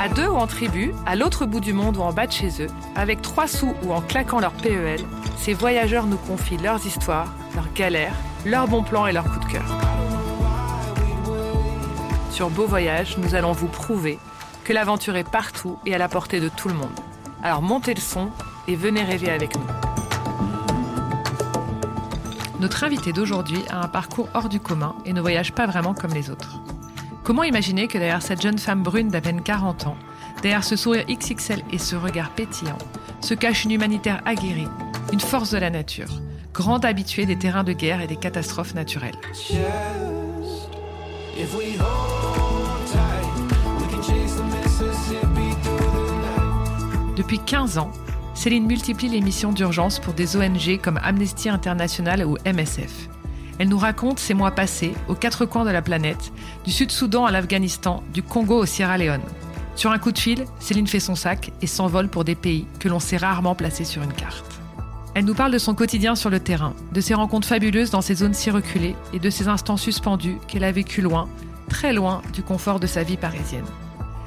À deux ou en tribu, à l'autre bout du monde ou en bas de chez eux, avec trois sous ou en claquant leur PEL, ces voyageurs nous confient leurs histoires, leurs galères, leurs bons plans et leurs coups de cœur. Sur Beau Voyage, nous allons vous prouver que l'aventure est partout et à la portée de tout le monde. Alors montez le son et venez rêver avec nous. Notre invité d'aujourd'hui a un parcours hors du commun et ne voyage pas vraiment comme les autres. Comment imaginer que derrière cette jeune femme brune d'à peine 40 ans, derrière ce sourire XXL et ce regard pétillant, se cache une humanitaire aguerrie, une force de la nature, grande habituée des terrains de guerre et des catastrophes naturelles. Depuis 15 ans, Céline multiplie les missions d'urgence pour des ONG comme Amnesty International ou MSF. Elle nous raconte ses mois passés aux quatre coins de la planète, du Sud-Soudan à l'Afghanistan, du Congo au Sierra Leone. Sur un coup de fil, Céline fait son sac et s'envole pour des pays que l'on sait rarement placés sur une carte. Elle nous parle de son quotidien sur le terrain, de ses rencontres fabuleuses dans ces zones si reculées et de ces instants suspendus qu'elle a vécu loin, très loin du confort de sa vie parisienne.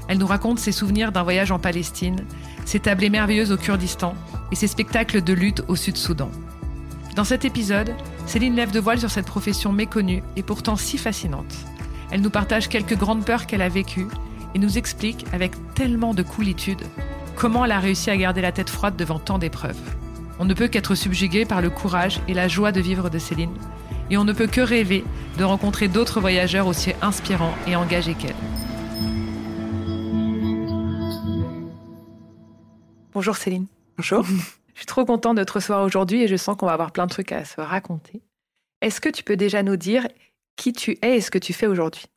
Elle nous raconte ses souvenirs d'un voyage en Palestine, ses tablées merveilleuses au Kurdistan et ses spectacles de lutte au Sud-Soudan. Dans cet épisode, Céline lève de voile sur cette profession méconnue et pourtant si fascinante. Elle nous partage quelques grandes peurs qu'elle a vécues et nous explique avec tellement de coolitude comment elle a réussi à garder la tête froide devant tant d'épreuves. On ne peut qu'être subjugué par le courage et la joie de vivre de Céline, et on ne peut que rêver de rencontrer d'autres voyageurs aussi inspirants et engagés qu'elle. Bonjour Céline. Bonjour. Je suis trop contente de te recevoir aujourd'hui et je sens qu'on va avoir plein de trucs à se raconter. Est-ce que tu peux déjà nous dire qui tu es et ce que tu fais aujourd'hui?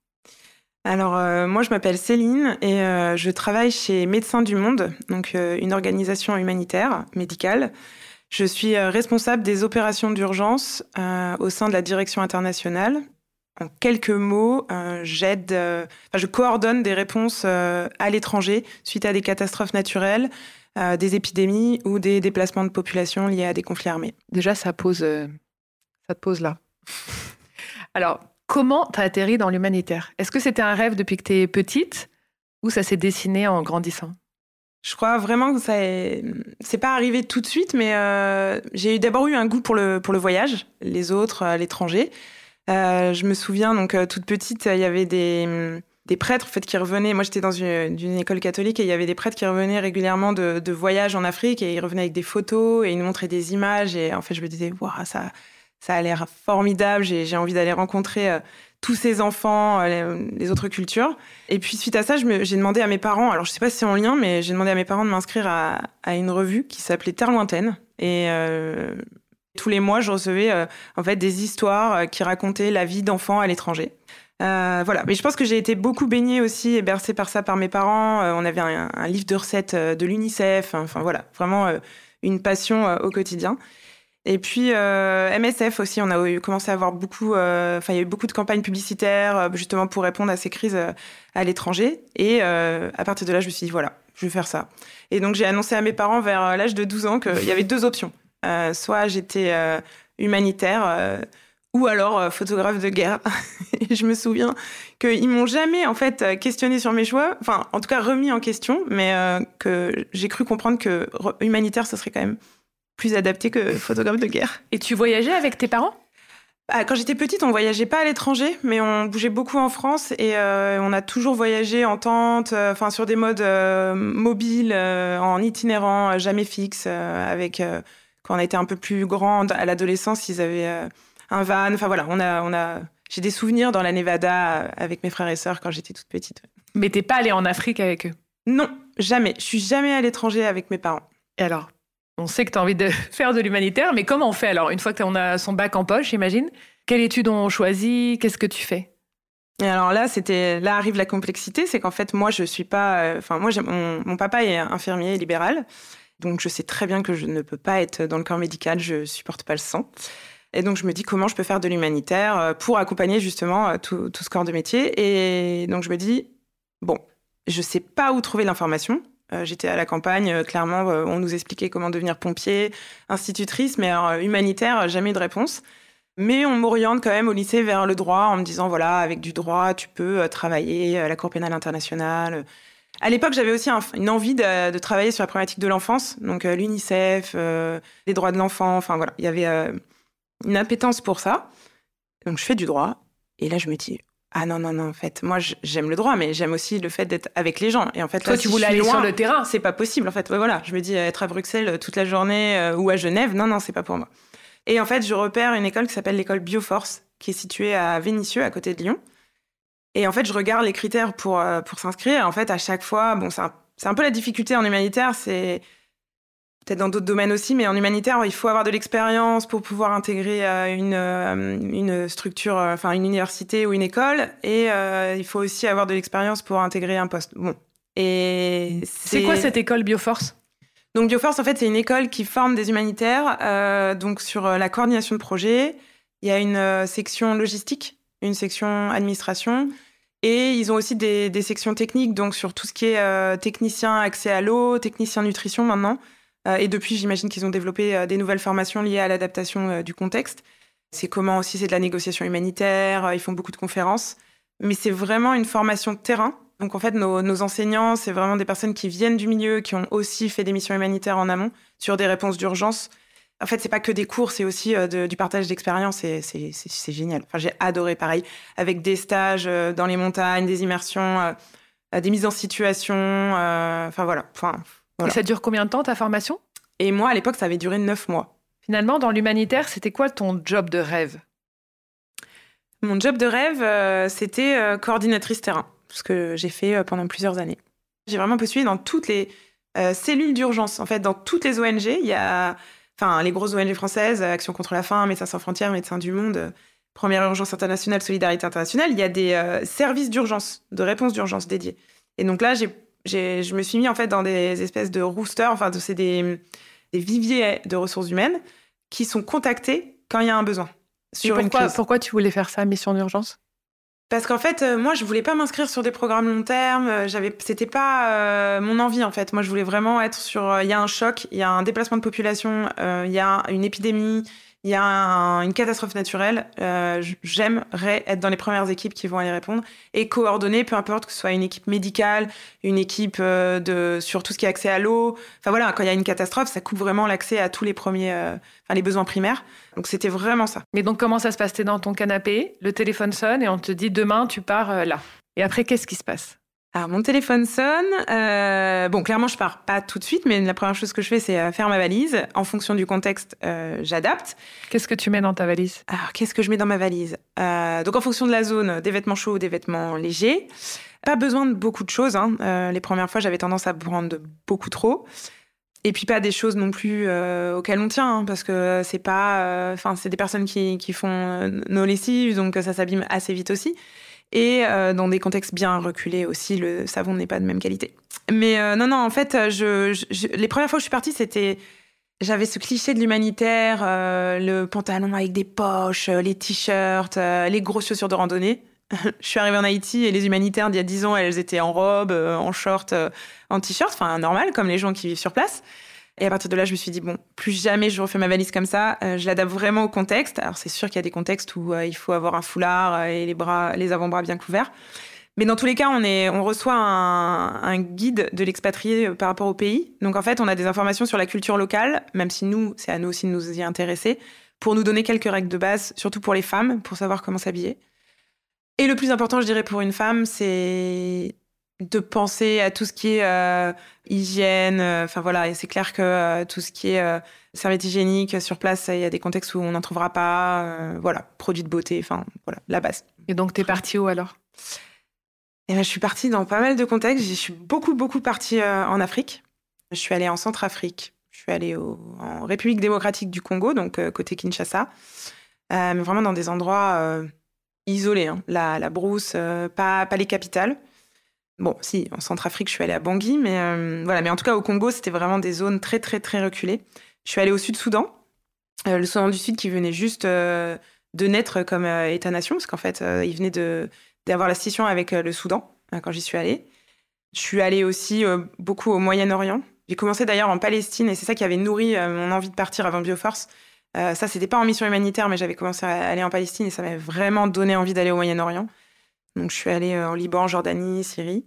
Alors euh, moi je m'appelle Céline et euh, je travaille chez Médecins du Monde, donc euh, une organisation humanitaire médicale. Je suis responsable des opérations d'urgence au sein de la direction internationale. En quelques mots, j'aide, je coordonne des réponses à l'étranger suite à des catastrophes naturelles, euh, des épidémies ou des déplacements de population liés à des conflits armés. Déjà, ça pose, euh, ça te pose là. Alors, comment tu as atterri dans l'humanitaire? Est-ce que c'était un rêve depuis que tu es petite ou ça s'est dessiné en grandissant? Je crois vraiment que ça c'est pas arrivé tout de suite, mais euh, j'ai d'abord eu un goût pour le, pour le voyage, les autres, l'étranger. je me souviens, donc toute petite, il y avait des, des prêtres en fait qui revenaient. Moi, j'étais dans une, école catholique et il y avait des prêtres qui revenaient régulièrement de, voyages en Afrique et ils revenaient avec des photos et ils nous montraient des images et en fait, je me disais, waouh, ça, ça a l'air formidable. J'ai envie d'aller rencontrer euh, tous ces enfants, euh, les, autres cultures. Et puis suite à ça, j'ai demandé à mes parents. Alors, je sais pas si c'est en lien, mais j'ai demandé à mes parents de m'inscrire à, à, une revue qui s'appelait Terre lointaine et euh, tous les mois, je recevais en fait des histoires qui racontaient la vie d'enfants à l'étranger. Euh, voilà, mais je pense que j'ai été beaucoup baignée aussi et bercée par ça par mes parents. Euh, on avait un, livre de recettes euh, de l'UNICEF. Enfin voilà, vraiment une passion au quotidien. Et puis MSF aussi, on a commencé à avoir beaucoup, enfin il y a eu beaucoup de campagnes publicitaires justement pour répondre à ces crises à l'étranger. Et à partir de là, je me suis dit voilà, je vais faire ça. Et donc j'ai annoncé à mes parents vers l'âge de 12 ans qu'il y avait deux options. soit j'étais humanitaire ou alors photographe de guerre. et je me souviens qu'ils m'ont jamais en fait questionné sur mes choix, enfin en tout cas remis en question, mais que j'ai cru comprendre que humanitaire ce serait quand même plus adapté que photographe de guerre. Et tu voyageais avec tes parents? Ah, quand j'étais petite, on voyageait pas à l'étranger, mais on bougeait beaucoup en France et euh, on a toujours voyagé en tente, euh, enfin sur des modes euh, mobiles, en itinérant, jamais fixe. avec quand on a été un peu plus grande, à l'adolescence, ils avaient un van. Enfin voilà, on a, on a. J'ai des souvenirs dans la Nevada avec mes frères et sœurs quand j'étais toute petite. Mais t'es pas allée en Afrique avec eux? Non, jamais. Je suis jamais à l'étranger avec mes parents. Et alors? On sait que tu as envie de faire de l'humanitaire, mais comment on fait alors? Une fois qu'on a son bac en poche, j'imagine, quelle étude on choisit? Qu'est-ce que tu fais? Et alors là, c'était là arrive la complexité, c'est qu'en fait moi je suis pas, euh, enfin moi mon, mon, papa est infirmier libéral, donc je sais très bien que je ne peux pas être dans le corps médical, je supporte pas le sang. Et donc je me dis comment je peux faire de l'humanitaire euh, pour accompagner justement euh, tout, ce corps de métier. Et donc je me dis bon, je sais pas où trouver l'information. Euh, j'étais à la campagne, clairement, on nous expliquait comment devenir pompier, institutrice, mais humanitaire, jamais de réponse. Mais on m'oriente quand même au lycée vers le droit en me disant, voilà, avec du droit, tu peux travailler à la Cour pénale internationale. À l'époque, j'avais aussi une envie de, travailler sur la problématique de l'enfance, donc l'UNICEF, les droits de l'enfant, enfin voilà, il y avait une appétence pour ça. Donc je fais du droit, et là je me dis, ah non, non, non, en fait, moi j'aime le droit, mais j'aime aussi le fait d'être avec les gens. Et en fait, toi, tu voulais aller sur le terrain. C'est pas possible, en fait. voilà, je me dis être à Bruxelles euh, toute la journée euh, ou à Genève, non, non, c'est pas pour moi. Et en fait, je repère une école qui s'appelle l'école Bioforce, qui est située à Vénissieux, à côté de Lyon. Et en fait, je regarde les critères pour, euh, pour s'inscrire. En fait, à chaque fois, bon, c'est un, un peu la difficulté en humanitaire, c'est peut-être dans d'autres domaines aussi, mais en humanitaire, il faut avoir de l'expérience pour pouvoir intégrer euh, une, euh, une structure, euh, enfin une université ou une école, et il faut aussi avoir de l'expérience pour intégrer un poste. Bon. Et c'est quoi cette école Bioforce? Donc Bioforce, en fait, c'est une école qui forme des humanitaires, donc sur la coordination de projets. Il y a une section logistique, une section administration. Et ils ont aussi des, des sections techniques, donc sur tout ce qui est technicien accès à l'eau, technicien nutrition maintenant. Euh, et depuis, j'imagine qu'ils ont développé euh, des nouvelles formations liées à l'adaptation euh, du contexte. C'est comment aussi c'est de la négociation humanitaire, ils font beaucoup de conférences. Mais c'est vraiment une formation terrain. Donc en fait, nos, enseignants, c'est vraiment des personnes qui viennent du milieu, qui ont aussi fait des missions humanitaires en amont sur des réponses d'urgence. En fait, c'est pas que des cours, c'est aussi du partage d'expérience et c'est génial. Enfin, j'ai adoré pareil, avec des stages dans les montagnes, des immersions, des mises en situation. Enfin voilà. Enfin, et ça dure combien de temps ta formation? Et moi, à l'époque, ça avait duré neuf mois. Finalement, dans l'humanitaire, c'était quoi ton job de rêve? Mon job de rêve, euh, c'était euh, coordinatrice terrain, ce que j'ai fait euh, pendant plusieurs années. J'ai vraiment postulé dans toutes les cellules d'urgence. En fait, dans toutes les ONG, il y a, enfin, les grosses ONG françaises, Action contre la faim, Médecins sans frontières, Médecins du monde, Première urgence internationale, Solidarité internationale. Il y a des services d'urgence, de réponse d'urgence dédiés. Et donc là, j'ai je me suis mis en fait dans des espèces de roosters, enfin, c'est des, des, viviers de ressources humaines qui sont contactés quand il y a un besoin. Sur pourquoi, pourquoi tu voulais faire ça, mission d'urgence? Parce qu'en fait, euh, moi, je voulais pas m'inscrire sur des programmes long terme. Euh, j'avais, c'était pas euh, mon envie en fait. Moi, je voulais vraiment être sur. Il y a un choc, il y a un déplacement de population, il y a une épidémie, il y a une catastrophe naturelle, euh, j'aimerais être dans les premières équipes qui vont aller répondre et coordonner, peu importe que ce soit une équipe médicale, une équipe euh, de sur tout ce qui est accès à l'eau. Enfin voilà, quand il y a une catastrophe, ça coupe vraiment l'accès à tous les premiers, euh, enfin les besoins primaires. Donc c'était vraiment ça. Mais donc comment ça se passe? T'es dans ton canapé, le téléphone sonne et on te dit demain tu pars là. Et après qu'est-ce qui se passe? Alors mon téléphone sonne. Euh, bon, clairement, je pars pas tout de suite, mais la première chose que je fais, c'est euh, faire ma valise. En fonction du contexte, euh, j'adapte. Qu'est-ce que tu mets dans ta valise? Alors, qu'est-ce que je mets dans ma valise? Donc, en fonction de la zone, des vêtements chauds, des vêtements légers. Pas besoin de beaucoup de choses. Hein. les premières fois, j'avais tendance à prendre beaucoup trop. Et puis pas des choses non plus auxquelles on tient, hein, parce que c'est pas, enfin, c'est des personnes qui, qui font nos lessives, donc ça s'abîme assez vite aussi. Et euh, dans des contextes bien reculés aussi, le savon n'est pas de même qualité. Mais euh, non, non, en fait, je, les premières fois où je suis partie, c'était. J'avais ce cliché de l'humanitaire, euh, le pantalon avec des poches, les t-shirts, les grosses chaussures de randonnée. je suis arrivée en Haïti et les humanitaires d'il y a 10 ans, elles étaient en robe, en short, en t-shirt, enfin normal, comme les gens qui vivent sur place. Et à partir de là, je me suis dit, bon, plus jamais je refais ma valise comme ça. Euh, je l'adapte vraiment au contexte. Alors, c'est sûr qu'il y a des contextes où euh, il faut avoir un foulard euh, et les bras, les avant-bras bien couverts. Mais dans tous les cas, on, est, on reçoit un, un guide de l'expatrié par rapport au pays. Donc, en fait, on a des informations sur la culture locale, même si nous, c'est à nous aussi de nous y intéresser, pour nous donner quelques règles de base, surtout pour les femmes, pour savoir comment s'habiller. Et le plus important, je dirais, pour une femme, c'est de penser à tout ce qui est euh, hygiène. euh, Enfin voilà, et c'est clair que euh, tout ce qui est euh, serviette hygiénique sur place, il y a des contextes où on n'en trouvera pas. voilà, produits de beauté, enfin voilà, la base. Et donc, t'es partie où alors? Et ben, je suis partie dans pas mal de contextes. Je suis beaucoup, beaucoup partie en Afrique. Je suis allée en Centrafrique. Je suis allée au- en République démocratique du Congo, donc côté Kinshasa. Mais vraiment dans des endroits isolés. hein. La, la brousse, pas, pas les capitales. Bon, si, en Centrafrique, je suis allée à Bangui, mais euh, voilà. Mais en tout cas, au Congo, c'était vraiment des zones très, très, très reculées. Je suis allée au Sud-Soudan, euh, le Soudan du Sud qui venait juste euh, de naître comme État-nation, parce qu'en fait, il venait d'avoir la scission avec le Soudan euh, quand j'y suis allée. Je suis allée aussi beaucoup au Moyen-Orient. J'ai commencé d'ailleurs en Palestine et c'est ça qui avait nourri mon envie de partir avant Bioforce. Ça, c'était pas en mission humanitaire, mais j'avais commencé à aller en Palestine et ça m'avait vraiment donné envie d'aller au Moyen-Orient. Donc, je suis allée euh, en Liban, Jordanie, Syrie.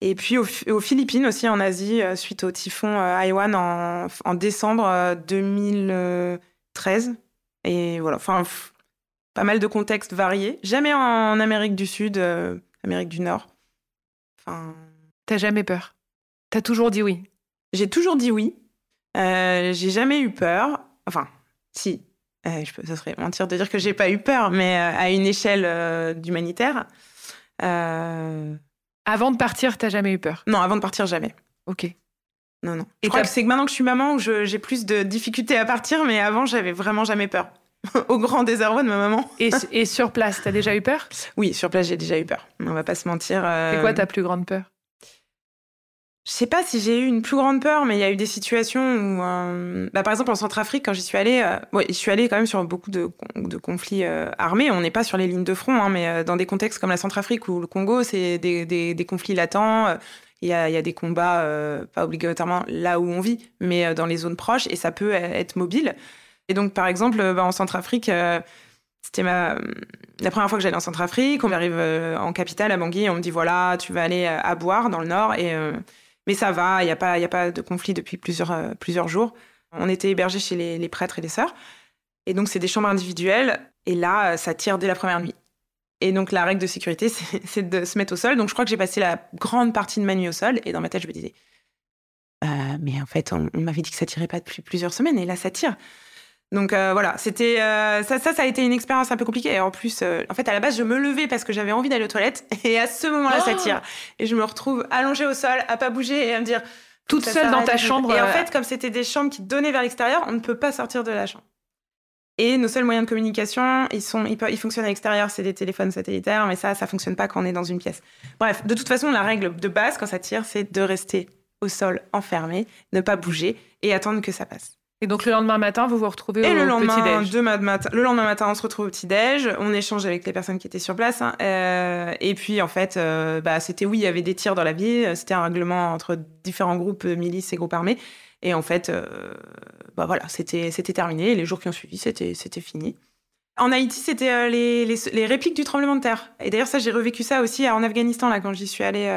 Et puis aux, aux Philippines aussi, en Asie, euh, suite au typhon euh, Haiwan en, en décembre euh, 2013. Et voilà, enfin, pas mal de contextes variés. Jamais en Amérique du Sud, euh, Amérique du Nord. Enfin, T'as jamais peur? T'as toujours dit oui? J'ai toujours dit oui. Euh, j'ai jamais eu peur. Enfin, si. Euh, je peux, ça serait mentir de dire que j'ai pas eu peur, mais euh, à une échelle euh, d'humanitaire. Euh, Avant de partir, t'as jamais eu peur? Non, avant de partir, jamais. Ok. Non, non. Et je crois que c'est que maintenant que je suis maman j'ai plus de difficultés à partir, mais avant, j'avais vraiment jamais peur. Au grand désarroi de ma maman. Et, et sur place, t'as déjà eu peur? Oui, sur place, j'ai déjà eu peur. On va pas se mentir. C'est quoi ta plus grande peur? Je sais pas si j'ai eu une plus grande peur, mais il y a eu des situations où, euh, bah, par exemple en Centrafrique, quand j'y suis allée, euh, je suis allée quand même sur beaucoup de, conflits euh, armés. On n'est pas sur les lignes de front, hein, mais euh, dans des contextes comme la Centrafrique ou le Congo, c'est des, conflits latents. Il y a, des combats, pas obligatoirement là où on vit, mais dans les zones proches, et ça peut être mobile. Et donc, par exemple, bah, en Centrafrique, c'était ma... la première fois que j'allais en Centrafrique. On arrive en capitale, à Bangui, on me dit voilà, tu vas aller à Boire, dans le nord, et. Mais ça va, il n'y a, pas- y a pas de conflit depuis plusieurs, euh, plusieurs jours. On était hébergés chez les, prêtres et les sœurs. Et donc, c'est des chambres individuelles. Et là, euh, ça tire dès la première nuit. Et donc, la règle de sécurité, c'est c'est de se mettre au sol. Donc, je crois que j'ai passé la grande partie de ma nuit au sol. Et dans ma tête, je me disais, Euh, mais en fait, on, on m'avait dit que ça tirait pas depuis plusieurs semaines. Et là, ça tire. Donc euh, voilà, c'était euh, ça, ça, ça a été une expérience un peu compliquée. Et en plus, euh, en fait, à la base, je me levais parce que j'avais envie d'aller aux toilettes. Et à ce moment-là, ça Oh tire. Et je me retrouve allongée au sol, à pas bouger et à me dire Toute seule dans ta chambre Et en fait, comme c'était des chambres qui donnaient vers l'extérieur, on ne peut pas sortir de la chambre. Et nos seuls moyens de communication, ils, sont, ils, peuvent- ils fonctionnent à l'extérieur, c'est des téléphones satellitaires, mais ça, ça fonctionne pas quand on est dans une pièce. Bref, de toute façon, la règle de base quand ça tire, c'est de rester au sol enfermé, ne pas bouger et attendre que ça passe. Et donc le lendemain matin, vous vous retrouvez Et au le lendemain, matin, le lendemain matin, on se retrouve au petit-déj, on échange avec les personnes qui étaient sur place. hein, euh, et puis, en fait, euh, bah, c'était oui, il y avait des tirs dans la ville, c'était un règlement entre différents groupes euh, milices et groupes armés. Et en fait, euh, bah voilà, c'était c'était terminé. Et les jours qui ont suivi, c'était c'était fini. En Haïti, c'était les, les, les répliques du tremblement de terre. Et d'ailleurs, ça, j'ai revécu ça aussi en Afghanistan, là, quand j'y suis allée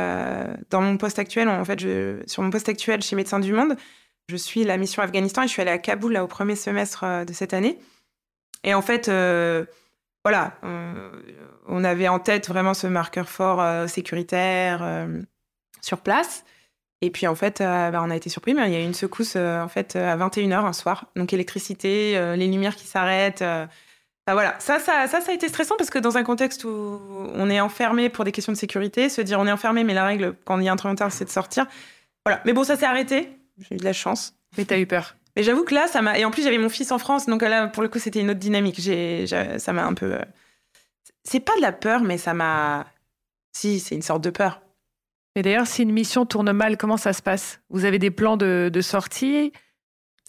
dans mon poste actuel. En fait, je, sur mon poste actuel chez Médecins du Monde, je suis la mission Afghanistan et je suis allée à Kaboul, là, au premier semestre euh, de cette année. Et en fait, euh, voilà, on avait en tête vraiment ce marqueur fort euh, sécuritaire sur place. Et puis en fait, bah, on a été surpris, mais il y a eu une secousse en fait à 21h un soir. Donc électricité, les lumières qui s'arrêtent. voilà, ça, ça, ça, a été stressant parce que dans un contexte où on est enfermé pour des questions de sécurité, se dire on est enfermé, mais la règle quand il y a un tremblement de terre, c'est de sortir. Voilà. Mais bon, ça s'est arrêté. J'ai eu de la chance. Mais t'as eu peur. Mais j'avoue que là, ça m'a. Et en plus, j'avais mon fils en France, donc là, pour le coup, c'était une autre dynamique. J'ai, j'ai- ça m'a un peu. euh, C'est pas de la peur, mais ça m'a. Si, c'est une sorte de peur. Et d'ailleurs, si une mission tourne mal, comment ça se passe? Vous avez des plans de, de sortie?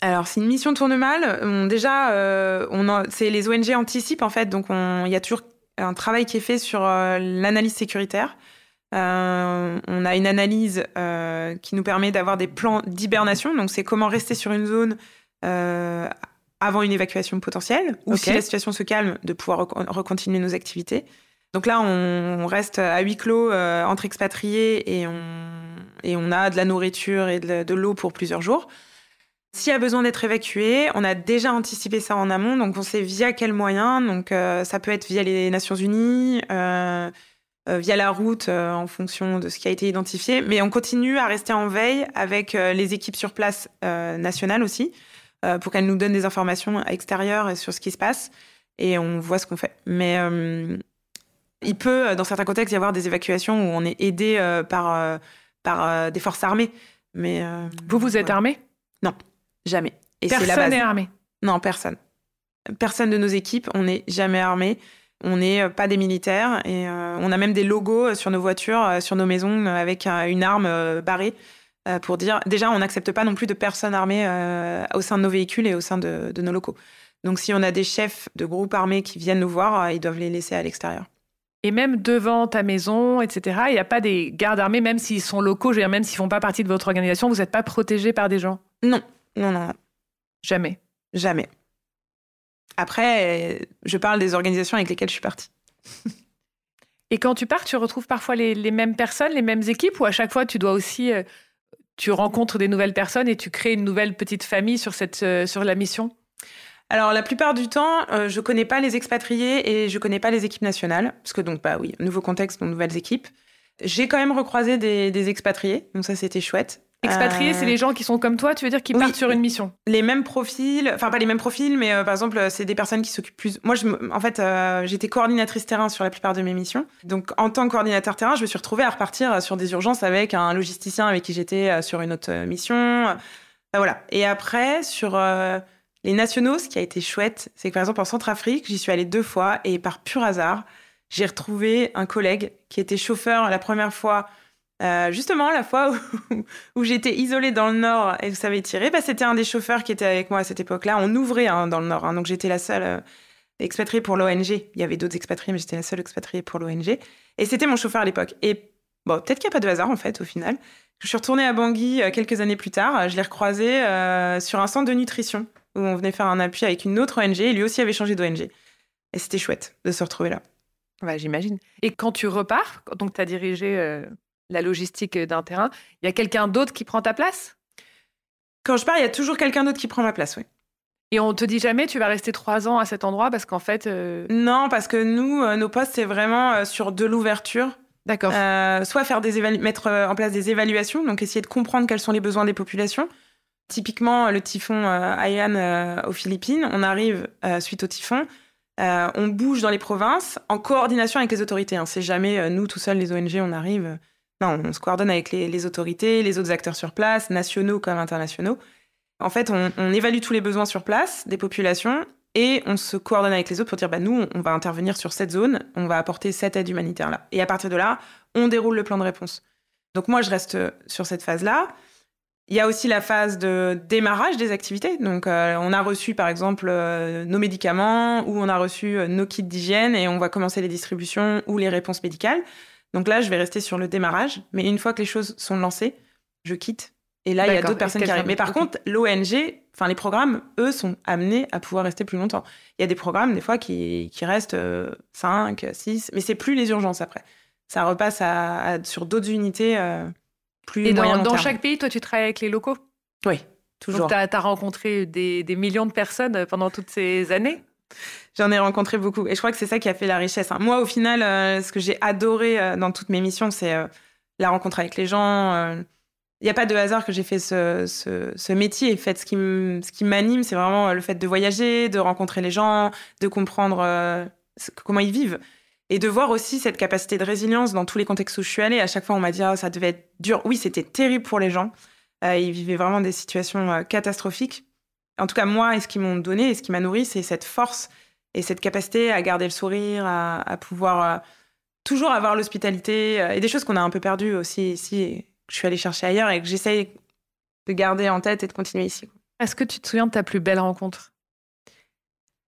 Alors, si une mission tourne mal, on- déjà, euh, on en- c'est les ONG anticipent en fait, donc on- il y a toujours un travail qui est fait sur euh, l'analyse sécuritaire. On a une analyse qui nous permet d'avoir des plans d'hibernation. Donc, c'est comment rester sur une zone avant une évacuation potentielle, ou si la situation se calme, de pouvoir recontinuer nos activités. Donc là, on reste à huis clos entre expatriés et on, et on a de la nourriture et de l'eau pour plusieurs jours. S'il y a besoin d'être évacué, on a déjà anticipé ça en amont, donc on sait via quel moyen. Donc euh, ça peut être via les Nations Unies, euh, euh, via la route, en fonction de ce qui a été identifié. Mais on continue à rester en veille avec les équipes sur place nationales aussi, pour qu'elles nous donnent des informations extérieures sur ce qui se passe, et on voit ce qu'on fait. Mais il peut, dans certains contextes, y avoir des évacuations où on est aidé par, par des forces armées. Mais vous, vous êtes armé? Non. Jamais. Et personne n'est armé? Non, personne. Personne de nos équipes, on n'est jamais armé. On n'est euh, pas des militaires et euh, on a même des logos euh, sur nos voitures, sur nos maisons avec une arme barrée pour dire déjà on n'accepte pas non plus de personnes armées au sein de nos véhicules et au sein de, nos locaux. Donc si on a des chefs de groupes armés qui viennent nous voir, ils doivent les laisser à l'extérieur. Et même devant ta maison, etc., il n'y a pas des gardes armés, même s'ils sont locaux, je veux dire, même s'ils font pas partie de votre organisation, vous n'êtes pas protégé par des gens? Non, non, non, Jamais. Jamais. Après, je parle des organisations avec lesquelles je suis partie. Et quand tu pars, tu retrouves parfois les, mêmes personnes, les mêmes équipes, ou à chaque fois tu dois aussi, euh, tu rencontres des nouvelles personnes et tu crées une nouvelle petite famille sur cette, euh, sur la mission? Alors la plupart du temps, euh, je connais pas les expatriés et je connais pas les équipes nationales, parce que donc bah oui, nouveau contexte, nouvelles équipes. J'ai quand même recroisé des, des expatriés, donc ça c'était chouette. Expatriés, c'est euh, les gens qui sont comme toi, tu veux dire, qui partent sur une mission Les mêmes profils, enfin pas les mêmes profils, mais euh, par exemple, c'est des personnes qui s'occupent plus. Moi, je, en fait, euh, j'étais coordinatrice terrain sur la plupart de mes missions. Donc, en tant que coordinateur terrain, je me suis retrouvée à repartir sur des urgences avec un logisticien avec qui j'étais sur une autre mission. voilà. Et après, sur les nationaux, ce qui a été chouette, c'est que par exemple, en Centrafrique, j'y suis allée deux fois et par pur hasard, j'ai retrouvé un collègue qui était chauffeur la première fois euh, justement, la fois où, j'étais isolée dans le Nord et que ça avait tiré, bah, c'était un des chauffeurs qui était avec moi à cette époque-là. On ouvrait hein, dans le Nord, hein. donc j'étais la seule euh, expatriée pour l'ONG. Il y avait d'autres expatriés, mais j'étais la seule expatriée pour l'ONG. Et c'était mon chauffeur à l'époque. Et bon, peut-être qu'il n'y a pas de hasard en fait au final. Je suis retournée à Bangui euh, quelques années plus tard. Je l'ai recroisé sur un centre de nutrition où on venait faire un appui avec une autre ONG. Et lui aussi avait changé d'ONG. Et c'était chouette de se retrouver là. Ouais, J'imagine. Et quand tu repars, donc tu as dirigé la logistique d'un terrain, il y a quelqu'un d'autre qui prend ta place? Quand je pars, il y a toujours quelqu'un d'autre qui prend ma place, oui. Et on te dit jamais tu vas rester trois ans à cet endroit parce qu'en fait. Euh, non, parce que nous, euh, nos postes, c'est vraiment euh, sur de l'ouverture. D'accord. soit faire des mettre en place des évaluations, donc essayer de comprendre quels sont les besoins des populations. Typiquement, le typhon Haiyan aux Philippines, on arrive suite au typhon. on bouge dans les provinces en coordination avec les autorités. Hein. C'est jamais nous tout seuls, les ONG, on arrive. Non, on se coordonne avec les, autorités, les autres acteurs sur place, nationaux comme internationaux. En fait, on, évalue tous les besoins sur place des populations et on se coordonne avec les autres pour dire bah, nous, on va intervenir sur cette zone, on va apporter cette aide humanitaire là. Et à partir de là, on déroule le plan de réponse. Donc moi, je reste sur cette phase-là. Il y a aussi la phase de démarrage des activités. Donc, euh, on a reçu, par exemple, euh, nos médicaments ou on a reçu euh, nos kits d'hygiène et on va commencer les distributions ou les réponses médicales. Donc là, je vais rester sur le démarrage, mais une fois que les choses sont lancées, je quitte. Et là, il y a d'autres personnes qui arrivent. Mais par contre, l'ONG, enfin les programmes, eux, sont amenés à pouvoir rester plus longtemps. Il y a des programmes, des fois, qui, restent 5, euh, 6, mais c'est plus les urgences après. Ça repasse à, sur d'autres unités euh, plus Et dans, dans chaque pays, toi, tu travailles avec les locaux? Oui, toujours. Tu as, rencontré des, des millions de personnes pendant toutes ces années? J'en ai rencontré beaucoup. Et je crois que c'est ça qui a fait la richesse. Hein. Moi, au final, euh, ce que j'ai adoré euh, dans toutes mes missions, c'est euh, la rencontre avec les gens. Il n'y a pas de hasard que j'ai fait ce, métier. En fait, ce qui m'anime, c'est vraiment le fait de voyager, de rencontrer les gens, de comprendre comment ils vivent. Et de voir aussi cette capacité de résilience dans tous les contextes où je suis allée. À chaque fois, on m'a dit ah, ça devait être dur. Oui, c'était terrible pour les gens. ils vivaient vraiment des situations catastrophiques en tout cas moi, et ce qu'ils m'ont donné et ce qui m'a nourri, c'est cette force et cette capacité à garder le sourire, à, pouvoir euh, toujours avoir l'hospitalité euh, et des choses qu'on a un peu perdues aussi ici et que je suis allée chercher ailleurs et que j'essaye de garder en tête et de continuer ici. Est-ce que tu te souviens de ta plus belle rencontre?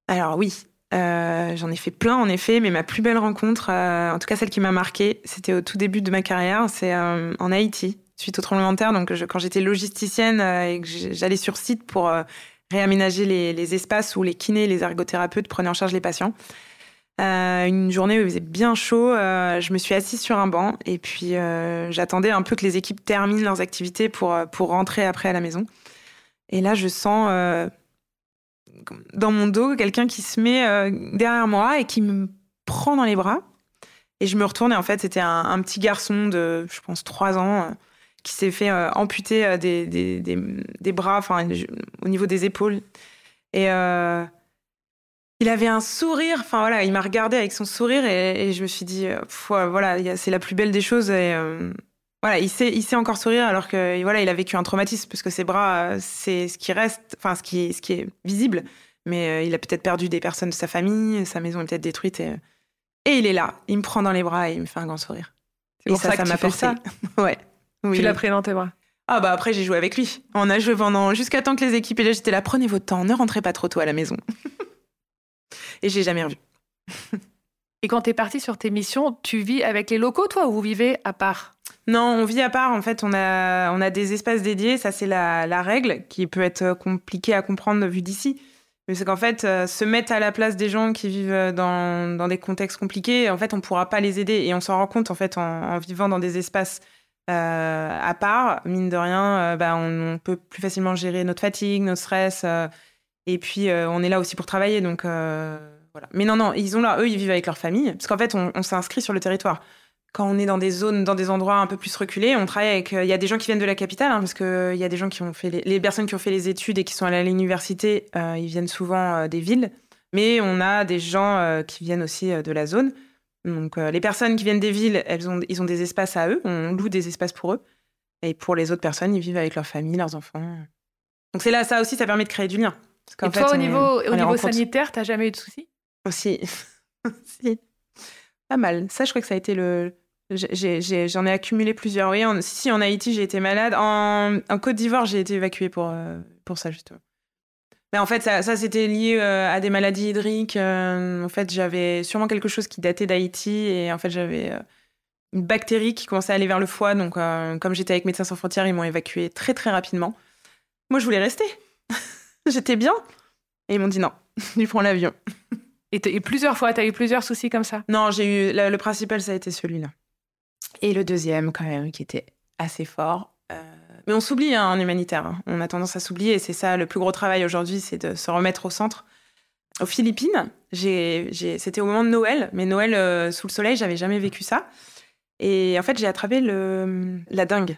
Alors oui, J'en ai fait plein en effet, mais ma plus belle rencontre, en tout cas celle qui m'a marquée, c'était au tout début de ma carrière, c'est en Haïti, suite au tremblement de terre. Donc quand j'étais logisticienne et que j'allais sur site pour réaménager les, espaces où les kinés, les ergothérapeutes prenaient en charge les patients. Euh, une journée où il faisait bien chaud, euh, je me suis assise sur un banc et puis euh, j'attendais un peu que les équipes terminent leurs activités pour, pour rentrer après à la maison. Et là, je sens dans mon dos quelqu'un qui se met derrière moi et qui me prend dans les bras. Et je me retourne et en fait, c'était un, petit garçon de, je pense, 3 ans qui s'est fait amputer des, des, des, des bras, enfin, au niveau des épaules. Et il avait un sourire. Enfin voilà, il m'a regardé avec son sourire et, je me suis dit, euh, voilà, c'est la plus belle des choses. Et euh, voilà, il sait, il sait encore sourire alors que voilà, il a vécu un traumatisme parce que ses bras, euh, c'est ce qui reste, enfin ce qui, ce qui est visible. Mais il a peut-être perdu des personnes de sa famille, sa maison est peut-être détruite et, et il est là. Il me prend dans les bras et il me fait un grand sourire. Et ça, ça m'a. Ça ouais. Tu l'as pris dans tes bras. Ah bah après j'ai joué avec lui. On a joué pendant jusqu'à temps que les équipes et là j'étais là prenez votre temps, ne rentrez pas trop tôt à la maison. et j'ai jamais revu. et quand tu es parti sur tes missions, tu vis avec les locaux, toi, ou vous vivez à part? Non, on vit à part. En fait, on a, on a des espaces dédiés. Ça, c'est la, la, règle qui peut être compliquée à comprendre vu d'ici. Mais c'est qu'en fait, euh, se mettre à la place des gens qui vivent dans, dans des contextes compliqués, en fait, on ne pourra pas les aider. Et on s'en rend compte, en fait, en, vivant dans des espaces euh, à part, mine de rien, euh, bah, on, peut plus facilement gérer notre fatigue, notre stress. Et puis, euh, on est là aussi pour travailler. Donc, euh, voilà. Mais non, non, ils ont là, eux, ils vivent avec leur famille. Parce qu'en fait, on, s'inscrit sur le territoire. Quand on est dans des zones, dans des endroits un peu plus reculés, on travaille avec. Euh, il y a des gens qui viennent de la capitale, hein, parce qu'il y a des gens qui ont fait. Les, personnes qui ont fait les études et qui sont allées à l'université, ils viennent souvent des villes. Mais on a des gens qui viennent aussi de la zone. Donc, les personnes qui viennent des villes, elles ont, ils ont des espaces à eux. On loue des espaces pour eux. Et pour les autres personnes, ils vivent avec leur famille, leurs enfants. Donc, c'est là, ça aussi, ça permet de créer du lien. Et toi, au niveau, au niveau sanitaire, t'as jamais eu de soucis? Aussi. si. Pas mal. Ça, je crois que ça a été le. J'en ai, accumulé plusieurs. Oui, en, si, en Haïti, j'ai été malade. En, en Côte d'Ivoire, j'ai été évacuée pour, euh, pour ça, justement. Mais en fait, ça, ça c'était lié euh, à des maladies hydriques. Euh, en fait, j'avais sûrement quelque chose qui datait d'Haïti. Et en fait, j'avais une bactérie qui commençait à aller vers le foie. Donc, comme j'étais avec Médecins Sans Frontières, ils m'ont évacuée très, très rapidement. Moi, je voulais rester. J'étais bien. Et ils m'ont dit non, tu prends l'avion. Et, plusieurs fois, tu as eu plusieurs soucis comme ça? Non, j'ai eu. Le, principal, ça a été celui-là. Et le deuxième, quand même, qui était assez fort. Mais on s'oublie hein, en humanitaire. On a tendance à s'oublier. Et c'est ça, le plus gros travail aujourd'hui, c'est de se remettre au centre. Aux Philippines, c'était au moment de Noël, mais Noël euh, sous le soleil, j'avais jamais vécu ça. Et en fait, j'ai attrapé le, la dingue.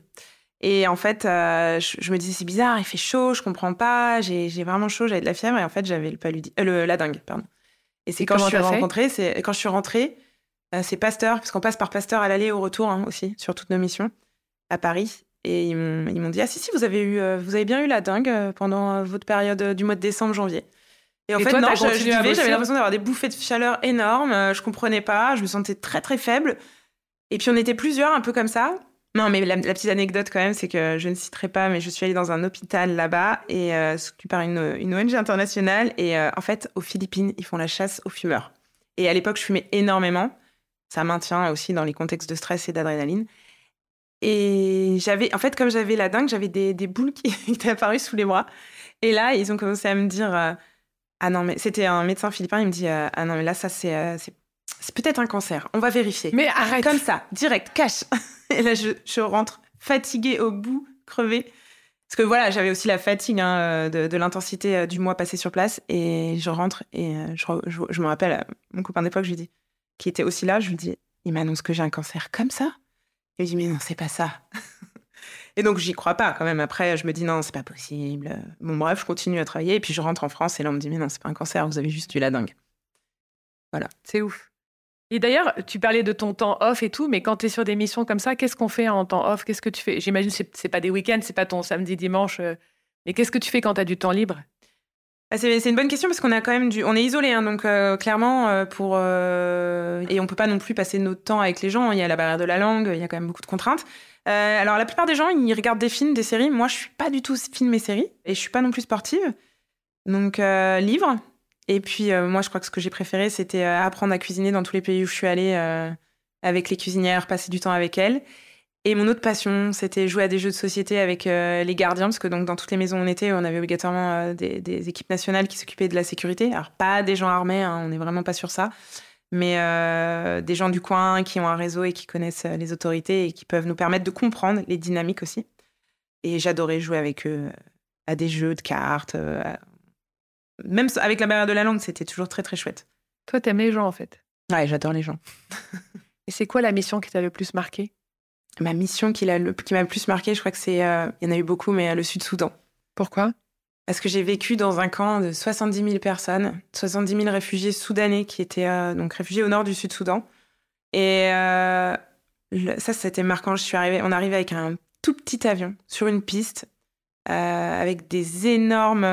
Et en fait, euh, je, me disais, c'est bizarre, il fait chaud, je comprends pas, j'ai vraiment chaud, j'avais de la fièvre, et en fait, j'avais le paludisme, euh, la dingue, pardon. Et c'est quand, je suis rencontrée, c'est quand je suis rentrée, c'est Pasteur, parce qu'on passe par Pasteur à l'aller et au retour hein, aussi, sur toutes nos missions, à Paris. Et ils m'ont dit, ah si, si, vous avez, eu, vous avez bien eu la dingue pendant votre période du mois de décembre, janvier. Et en fait, non, j'avais l'impression d'avoir des bouffées de chaleur énormes, je comprenais pas, je me sentais très, très faible. Et puis on était plusieurs un peu comme ça. Non, mais la, petite anecdote quand même, c'est que je ne citerai pas, mais je suis allée dans un hôpital là-bas et euh, par une, une, ONG internationale. Et euh, en fait, aux Philippines, ils font la chasse aux fumeurs. Et à l'époque, je fumais énormément. Ça maintient aussi dans les contextes de stress et d'adrénaline. Et j'avais, en fait, comme j'avais la dingue, j'avais des, des, boules qui étaient apparues sous les bras. Et là, ils ont commencé à me dire euh, Ah non, mais c'était un médecin philippin, il me dit euh, Ah non, mais là, ça, c'est c'est peut-être un cancer. On va vérifier. Mais arrête. Comme ça, direct, cache. Et là, je, rentre fatiguée au bout, crevée. Parce que voilà, j'avais aussi la fatigue hein, de, l'intensité euh, du mois passé sur place. Et je rentre et euh, je, me rappelle, mon copain d'époque, je lui dis, qui était aussi là, je lui dis, il m'annonce que j'ai un cancer comme ça. Il me dit, mais non, c'est pas ça. et donc, j'y crois pas quand même. Après, je me dis, non, c'est pas possible. Bon, bref, je continue à travailler. Et puis, je rentre en France et là, on me dit, mais non, c'est pas un cancer, vous avez juste eu la dingue. Voilà. C'est ouf. Et d'ailleurs, tu parlais de ton temps off et tout, mais quand tu es sur des missions comme ça, qu'est-ce qu'on fait en temps off? Qu'est-ce que tu fais? J'imagine que ce pas des week-ends, c'est pas ton samedi, dimanche. Euh, mais qu'est-ce que tu fais quand tu as du temps libre? C'est, une bonne question parce qu'on a quand même du, on est isolé, hein, donc euh, clairement euh, pour et on peut pas non plus passer notre temps avec les gens. Il y a la barrière de la langue, il y a quand même beaucoup de contraintes. alors la plupart des gens, ils regardent des films, des séries. Moi, je suis pas du tout film et séries et je suis pas non plus sportive. Donc livre, Et puis, moi, je crois que ce que j'ai préféré, c'était apprendre à cuisiner dans tous les pays où je suis allée avec les cuisinières, passer du temps avec elles. Et mon autre passion, c'était jouer à des jeux de société avec euh, les gardiens, parce que donc dans toutes les maisons où on était, on avait obligatoirement euh, des, équipes nationales qui s'occupaient de la sécurité. Alors pas des gens armés, hein, on n'est vraiment pas sur ça, mais euh, des gens du coin qui ont un réseau et qui connaissent les autorités et qui peuvent nous permettre de comprendre les dynamiques aussi. Et j'adorais jouer avec eux à des jeux de cartes. Même avec la barrière de la langue, c'était toujours très très chouette. Toi, t'aimes les gens en fait. Ouais, j'adore les gens. et c'est quoi la mission qui t'a le plus marqué ma mission qui, m'a le plus marqué, je crois que c'est, euh, il y en a eu beaucoup, mais euh, le Sud-Soudan. Pourquoi? Parce que j'ai vécu dans un camp de 70 000 personnes, 70 000 réfugiés soudanais qui étaient euh, donc réfugiés au nord du Sud-Soudan. Et ça, c'était marquant. Je suis arrivée, on arrivait avec un tout petit avion sur une piste, avec des énormes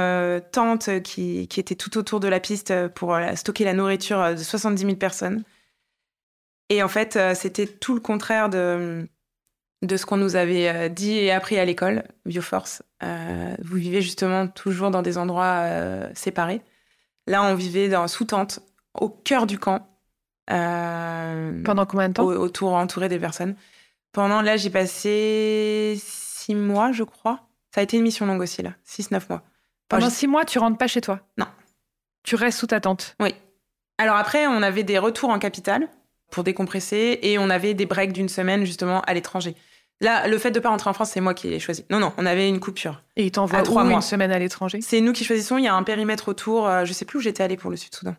tentes qui, qui, étaient tout autour de la piste pour stocker la nourriture de 70 000 personnes. Et en fait, c'était tout le contraire de de ce qu'on nous avait euh, dit et appris à l'école, Bioforce. Euh, vous vivez justement toujours dans des endroits euh, séparés. Là, on vivait dans sous-tente, au cœur du camp. Pendant combien de temps? Autour, entouré des personnes. Pendant, là, j'ai passé six mois, je crois. Ça a été une mission longue aussi, là. Six, neuf mois. Pendant six mois, tu rentres pas chez toi? Non. Tu restes sous ta tente? Oui. Alors après, on avait des retours en capitale pour décompresser et on avait des breaks d'une semaine justement à l'étranger. Là, le fait de pas rentrer en France, c'est moi qui l'ai choisi. Non, non, on avait une coupure. Et ils t'envoient trois mois. une semaine à l'étranger? C'est nous qui choisissons. Il y a un périmètre autour. Euh, je sais plus où j'étais allée pour le Sud-Soudan.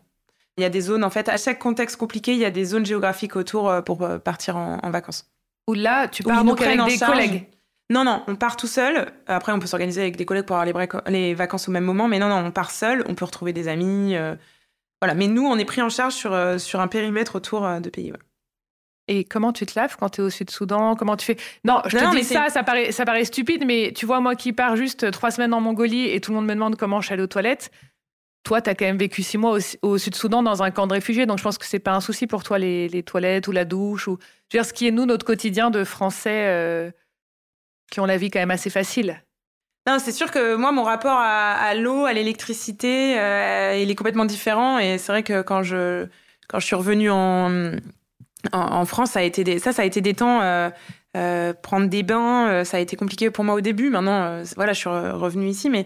Il y a des zones, en fait, à chaque contexte compliqué, il y a des zones géographiques autour euh, pour euh, partir en, vacances. Ou là, tu pars donc avec des collègues Non, non, on part tout seul. Après, on peut s'organiser avec des collègues pour avoir les, les, vacances au même moment. Mais non, non, on part seul. On peut retrouver des amis. voilà. Mais nous, on est pris en charge sur, sur un périmètre autour de pays. Et comment tu te laves quand tu es au Sud-Soudan? Comment tu fais? Non, je te dis ça, ça paraît, ça paraît stupide, mais tu vois, moi qui pars juste trois semaines en Mongolie et tout le monde me demande comment je suis allée aux toilettes, toi, tu as quand même vécu six mois au, Sud-Soudan dans un camp de réfugiés, donc je pense que c'est pas un souci pour toi, les, toilettes ou la douche. Ou... Je veux dire, ce qui est, nous, notre quotidien de Français euh, qui ont la vie quand même assez facile. Non, c'est sûr que moi, mon rapport à, l'eau, à l'électricité, euh, il est complètement différent. Et c'est vrai que quand je, quand je suis revenue en, en, France, ça a été des, ça, ça a été des temps. Euh, euh, prendre des bains, euh, ça a été compliqué pour moi au début. Maintenant, voilà, je suis revenue ici, mais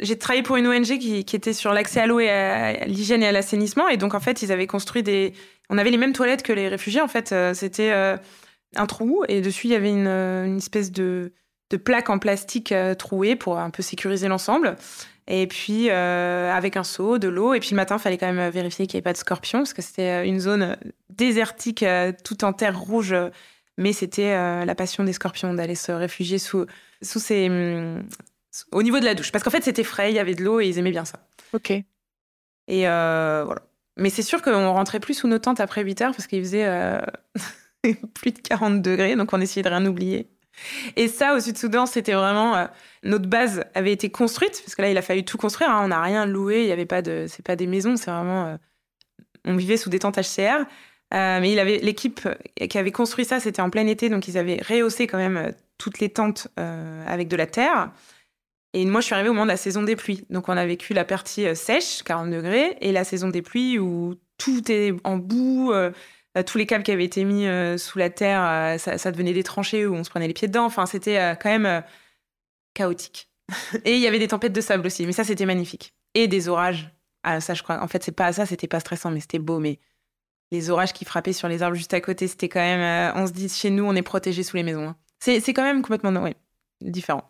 j'ai travaillé pour une ONG qui, était sur l'accès à l'eau et à, l'hygiène et à l'assainissement. Et donc, en fait, ils avaient construit des. On avait les mêmes toilettes que les réfugiés. En fait, c'était un trou et dessus, il y avait une, espèce de, de plaque en plastique trouée pour un peu sécuriser l'ensemble. Et puis, euh, avec un seau, de l'eau. Et puis, le matin, il fallait quand même vérifier qu'il n'y avait pas de scorpions, parce que c'était euh, une zone désertique, euh, tout en terre rouge. Mais c'était la passion des scorpions d'aller se réfugier sous, sous ces, hum, au niveau de la douche. Parce qu'en fait, c'était frais, il y avait de l'eau et ils aimaient bien ça. Ok. Et voilà. Mais c'est sûr qu'on rentrait plus sous nos tentes après 8 heures parce qu'il faisait plus de 40 degrés. Donc, on essayait de rien oublier. Et ça, au Sud-Soudan, c'était vraiment euh, notre base avait été construite parce que là, il a fallu tout construire. Hein. on n'a rien loué. Il y avait pas de, c'est pas des maisons, c'est vraiment, euh, on vivait sous des tentes HCR. Euh, mais l'équipe qui avait construit ça, c'était en plein été, donc ils avaient rehaussé quand même toutes les tentes avec de la terre. Et moi, je suis arrivée au moment de la saison des pluies. Donc, on a vécu la partie sèche, 40 degrés, et la saison des pluies où tout est en boue, tous les câbles qui avaient été mis euh, sous la terre, euh, ça, devenait des tranchées où on se prenait les pieds dedans. Enfin, c'était quand même chaotique. et il y avait des tempêtes de sable aussi, mais ça, c'était magnifique. Et des orages. Ah, ça, je crois. En fait, c'est pas ça, c'était pas stressant, mais c'était beau. Mais les orages qui frappaient sur les arbres juste à côté, c'était quand même. on se dit, chez nous, on est protégé sous les maisons. Hein. C'est quand même complètement différent.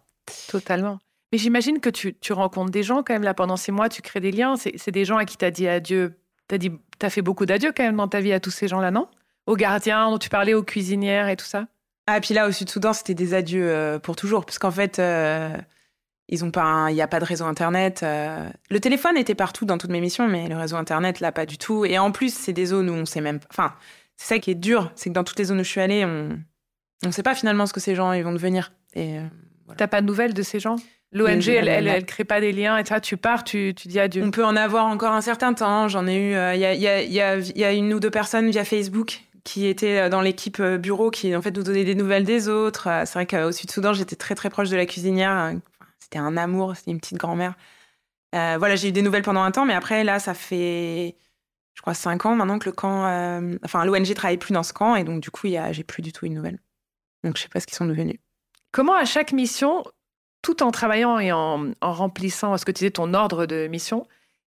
Totalement. Mais j'imagine que tu, tu, rencontres des gens quand même là pendant six mois, tu crées des liens. C'est des gens à qui tu as dit adieu T'as dit, t'as fait beaucoup d'adieux quand même dans ta vie à tous ces gens-là, non? Aux gardiens dont tu parlais, aux cuisinières et tout ça? Ah, et puis là, au Sud-Soudan, c'était des adieux euh, pour toujours, parce qu'en fait, euh, ils ont pas, il n'y a pas de réseau internet. Euh. Le téléphone était partout dans toutes mes missions, mais le réseau internet là, pas du tout. Et en plus, c'est des zones où on sait même, enfin, c'est ça qui est dur, c'est que dans toutes les zones où je suis allée, on, on sait pas finalement ce que ces gens ils vont devenir. Et t'as pas de nouvelles de ces gens? L'ONG, elle, elle, crée pas des liens et toi, tu pars, tu, tu dis adieu. On peut en avoir encore un certain temps. J'en ai eu. Euh, il y, a, y, a, y, a, y, a, une ou deux personnes via Facebook qui étaient euh, dans l'équipe euh, bureau qui en fait nous donnaient des nouvelles des autres. C'est vrai qu'au Sud-Soudan, j'étais très très proche de la cuisinière. C'était un amour, c'était une petite grand-mère. voilà, j'ai eu des nouvelles pendant un temps, mais après, là, ça fait, je crois, cinq ans maintenant que le camp. enfin, l'ONG travaille plus dans ce camp, et donc, du coup, j'ai plus du tout une nouvelle. Donc, je sais pas ce qu'ils sont devenus. Comment, à chaque mission, tout en travaillant et en, remplissant ce que tu disais, ton ordre de mission,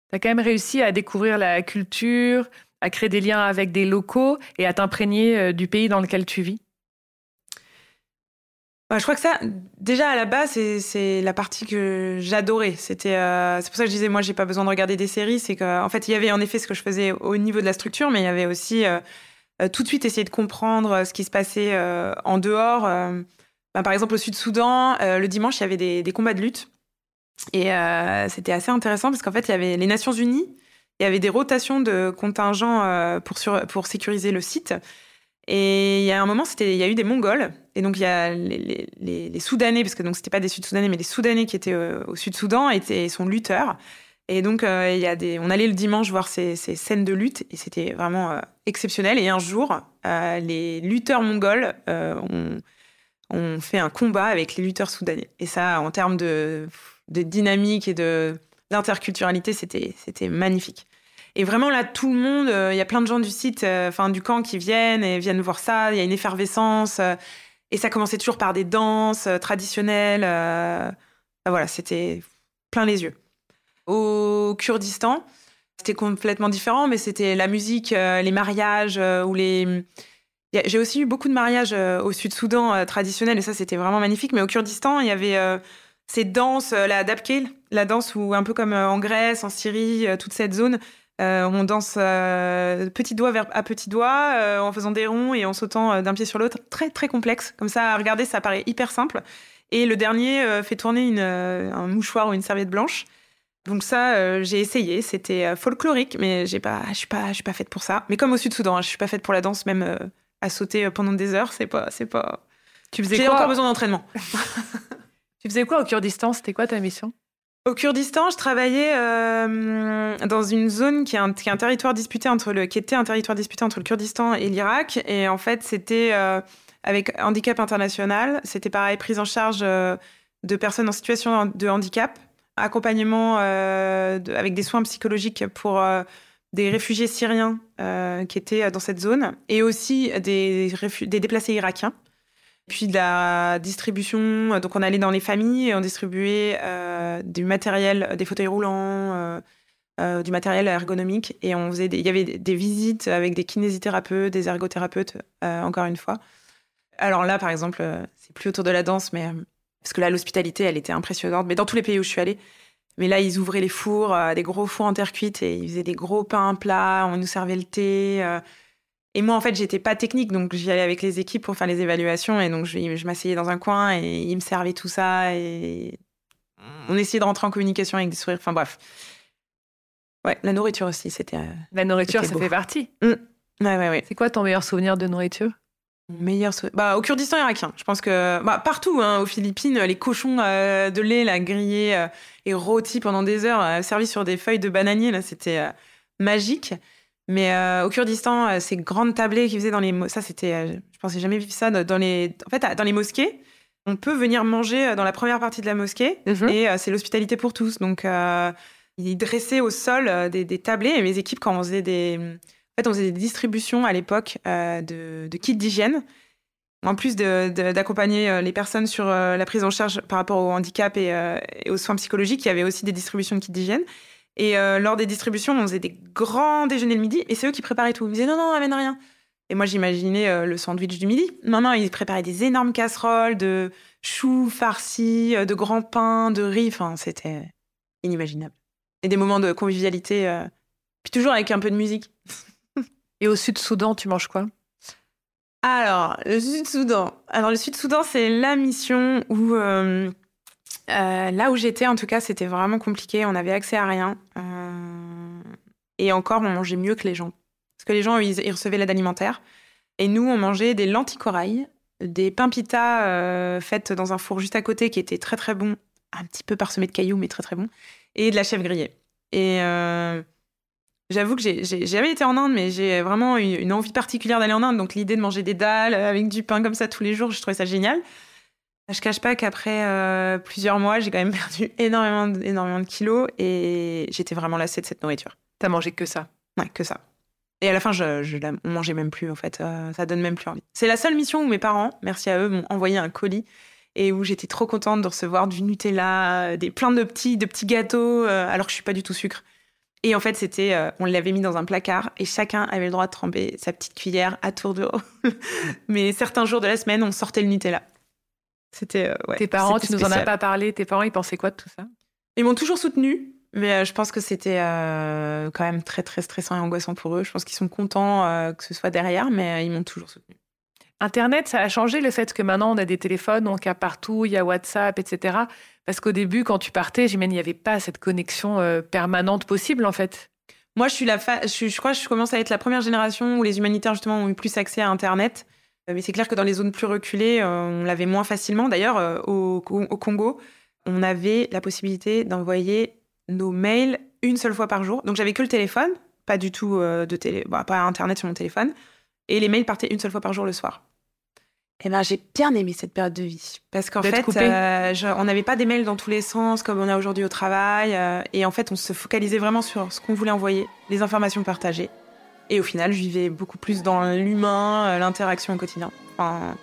tu as quand même réussi à découvrir la culture, à créer des liens avec des locaux et à t'imprégner euh, du pays dans lequel tu vis? Je crois que ça, déjà à la base, c'est la partie que j'adorais. C'était, euh, c'est pour ça que je disais, moi, j'ai pas besoin de regarder des séries. C'est qu'en fait, il y avait en effet ce que je faisais au niveau de la structure, mais il y avait aussi euh, tout de suite essayer de comprendre ce qui se passait en dehors. Bah, par exemple, au Sud-Soudan, le dimanche, il y avait des, combats de lutte. Et c'était assez intéressant parce qu'en fait, il y avait les Nations Unies il y avait des rotations de contingents euh, pour, sécuriser le site. Et il y a un moment, il y a eu des Mongols. Et donc, il y a les, Soudanais, parce que donc c'était pas des Sud-Soudanais, mais les Soudanais qui étaient euh, au Sud-Soudan étaient, sont lutteurs. Et donc, euh, on allait le dimanche voir ces scènes de lutte et c'était vraiment exceptionnel. Et un jour, les lutteurs mongols ont, ont, fait un combat avec les lutteurs soudanais. Et ça, en termes de, dynamique et d'interculturalité, c'était, magnifique. Et vraiment, là, tout le monde, euh, il y a plein de gens du site, euh, enfin du camp qui viennent et viennent voir ça. Il y a une effervescence. Euh, et ça commençait toujours par des danses traditionnelles. voilà, c'était plein les yeux. Au Kurdistan, c'était complètement différent, mais c'était la musique, les mariages ou les. J'ai aussi eu beaucoup de mariages au Sud-Soudan traditionnels et ça, c'était vraiment magnifique. Mais au Kurdistan, il y avait ces danses, la dabkil, la danse où un peu comme en Grèce, en Syrie, toute cette zone, euh, on danse euh, petit doigt à petit doigt euh, en faisant des ronds et en sautant d'un pied sur l'autre. Très, très complexe. Comme ça, à regarder, ça paraît hyper simple. Et le dernier fait tourner un mouchoir ou une serviette blanche. Donc ça, j'ai essayé. C'était folklorique, mais je suis pas, je suis pas faite pour ça. Mais comme au Sud-Soudan, hein, je suis pas faite pour la danse, même à sauter pendant des heures. C'est pas, c'est pas. Tu faisais J'ai encore besoin d'entraînement? tu faisais quoi au Kurdistan? C'était quoi ta mission? Au Kurdistan, je travaillais euh, dans une zone qui est, un, territoire disputé entre le, qui était un territoire disputé entre le Kurdistan et l'Irak. Et en fait, c'était euh, avec handicap international. C'était pareil, prise en charge euh, de personnes en situation de handicap, accompagnement avec des soins psychologiques pour des réfugiés syriens qui étaient dans cette zone et aussi des, des déplacés irakiens puis de la distribution. Donc, on allait dans les familles et on distribuait euh, du matériel, des fauteuils roulants, euh, euh, du matériel ergonomique. Et on faisait il y avait des visites avec des kinésithérapeutes, des ergothérapeutes, encore une fois. Alors là, par exemple, c'est plus autour de la danse, mais parce que là, l'hospitalité, elle était impressionnante. Mais dans tous les pays où je suis allée, mais là, ils ouvraient les fours, des gros fours en terre cuite et ils faisaient des gros pains plats. On nous servait le thé. Et moi, en fait, j'étais pas technique, donc j'y allais avec les équipes pour faire les évaluations. Et donc, je, je m'asseyais dans un coin et ils me servaient tout ça. Et on essayait de rentrer en communication avec des sourires. Enfin, bref. Ouais, la nourriture aussi, c'était. Euh, la nourriture, ça fait partie. Mmh. Ouais, ouais, ouais. C'est quoi ton meilleur souvenir de nourriture? Meilleur bah, Au Kurdistan irakien. Je pense que. Bah, partout, hein, aux Philippines, les cochons euh, de lait, là, grillés euh, et rôtis pendant des heures, servis sur des feuilles de bananier, là, c'était magique. Mais euh, au Kurdistan, euh, ces grandes tablées qu'ils faisaient dans les... Ça, c'était... Euh, je pensais jamais vu ça dans les... En fait, dans les mosquées, on peut venir manger dans la première partie de la mosquée mhm. et c'est l'hospitalité pour tous. Donc, ils dressaient au sol des, des, tablés et mes équipes, quand on faisait des... Fait, on faisait des distributions à l'époque de, de, kits d'hygiène. En plus d'accompagner les personnes sur la prise en charge par rapport au handicap et, aux soins psychologiques, il y avait aussi des distributions de kits d'hygiène. Et euh, lors des distributions, on faisait des grands déjeuners le midi et c'est eux qui préparaient tout. Ils disaient non, non, amène rien. Et moi, j'imaginais euh, le sandwich du midi. Non, non, ils préparaient des énormes casseroles de choux farcis, euh, de grands pains, de riz. Enfin, c'était inimaginable. Et des moments de convivialité, puis toujours avec un peu de musique. et au Sud-Soudan, tu manges quoi? Alors, le Sud-Soudan. Alors, le Sud-Soudan, c'est la mission où euh, là où j'étais, en tout cas, c'était vraiment compliqué. On avait accès à rien. Euh, et encore, on mangeait mieux que les gens. Parce que les gens, ils, recevaient l'aide alimentaire. Et nous, on mangeait des lentilles corail, des pain pita euh, faites dans un four juste à côté qui était très très bon, un petit peu parsemé de cailloux, mais très très bon, et de la chèvre grillée. Et j'avoue que j'ai jamais été en Inde, mais j'ai vraiment une, une envie particulière d'aller en Inde. Donc l'idée de manger des dalles avec du pain comme ça tous les jours, je trouvais ça génial. Je cache pas qu'après euh, plusieurs mois, j'ai quand même perdu énormément, énormément de kilos et j'étais vraiment lassée de cette nourriture. T'as mangé que ça? Ouais, que ça. Et à la fin, je, je la mangeais même plus, en fait. Euh, ça donne même plus envie. C'est la seule mission où mes parents, merci à eux, m'ont envoyé un colis et où j'étais trop contente de recevoir du Nutella, des plein de petits, de petits gâteaux, euh, alors que je suis pas du tout sucre. Et en fait, c'était, on l'avait mis dans un placard et chacun avait le droit de tremper sa petite cuillère à tour de rôle. Mais certains jours de la semaine, on sortait le Nutella. C'était ouais, Tes parents, tu nous en as pas parlé. Tes parents, ils pensaient quoi de tout ça? Ils m'ont toujours soutenu, mais je pense que c'était euh, quand même très très stressant et angoissant pour eux. Je pense qu'ils sont contents euh, que ce soit derrière, mais ils m'ont toujours soutenu. Internet, ça a changé le fait que maintenant on a des téléphones, donc à partout, il y a WhatsApp, etc. Parce qu'au début, quand tu partais, j'imagine il n'y avait pas cette connexion euh, permanente possible en fait. Moi, je suis la je, crois que je commence à être la première génération où les humanitaires justement ont eu plus accès à Internet. Mais c'est clair que dans les zones plus reculées, on l'avait moins facilement. D'ailleurs, au, au, Congo, on avait la possibilité d'envoyer nos mails une seule fois par jour. Donc j'avais que le téléphone, pas du tout de télé, bah, pas Internet sur mon téléphone. Et les mails partaient une seule fois par jour le soir. Eh ben, j'ai bien aimé cette période de vie. Parce qu'en fait, euh, je, on n'avait pas des mails dans tous les sens comme on a aujourd'hui au travail. Euh, et en fait, on se focalisait vraiment sur ce qu'on voulait envoyer, les informations partagées. Et au final, je vivais beaucoup plus dans l'humain, euh, l'interaction au quotidien. Enfin,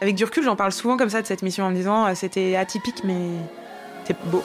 avec du recul, j'en parle souvent comme ça de cette mission en me disant c'était atypique, mais c'était beau.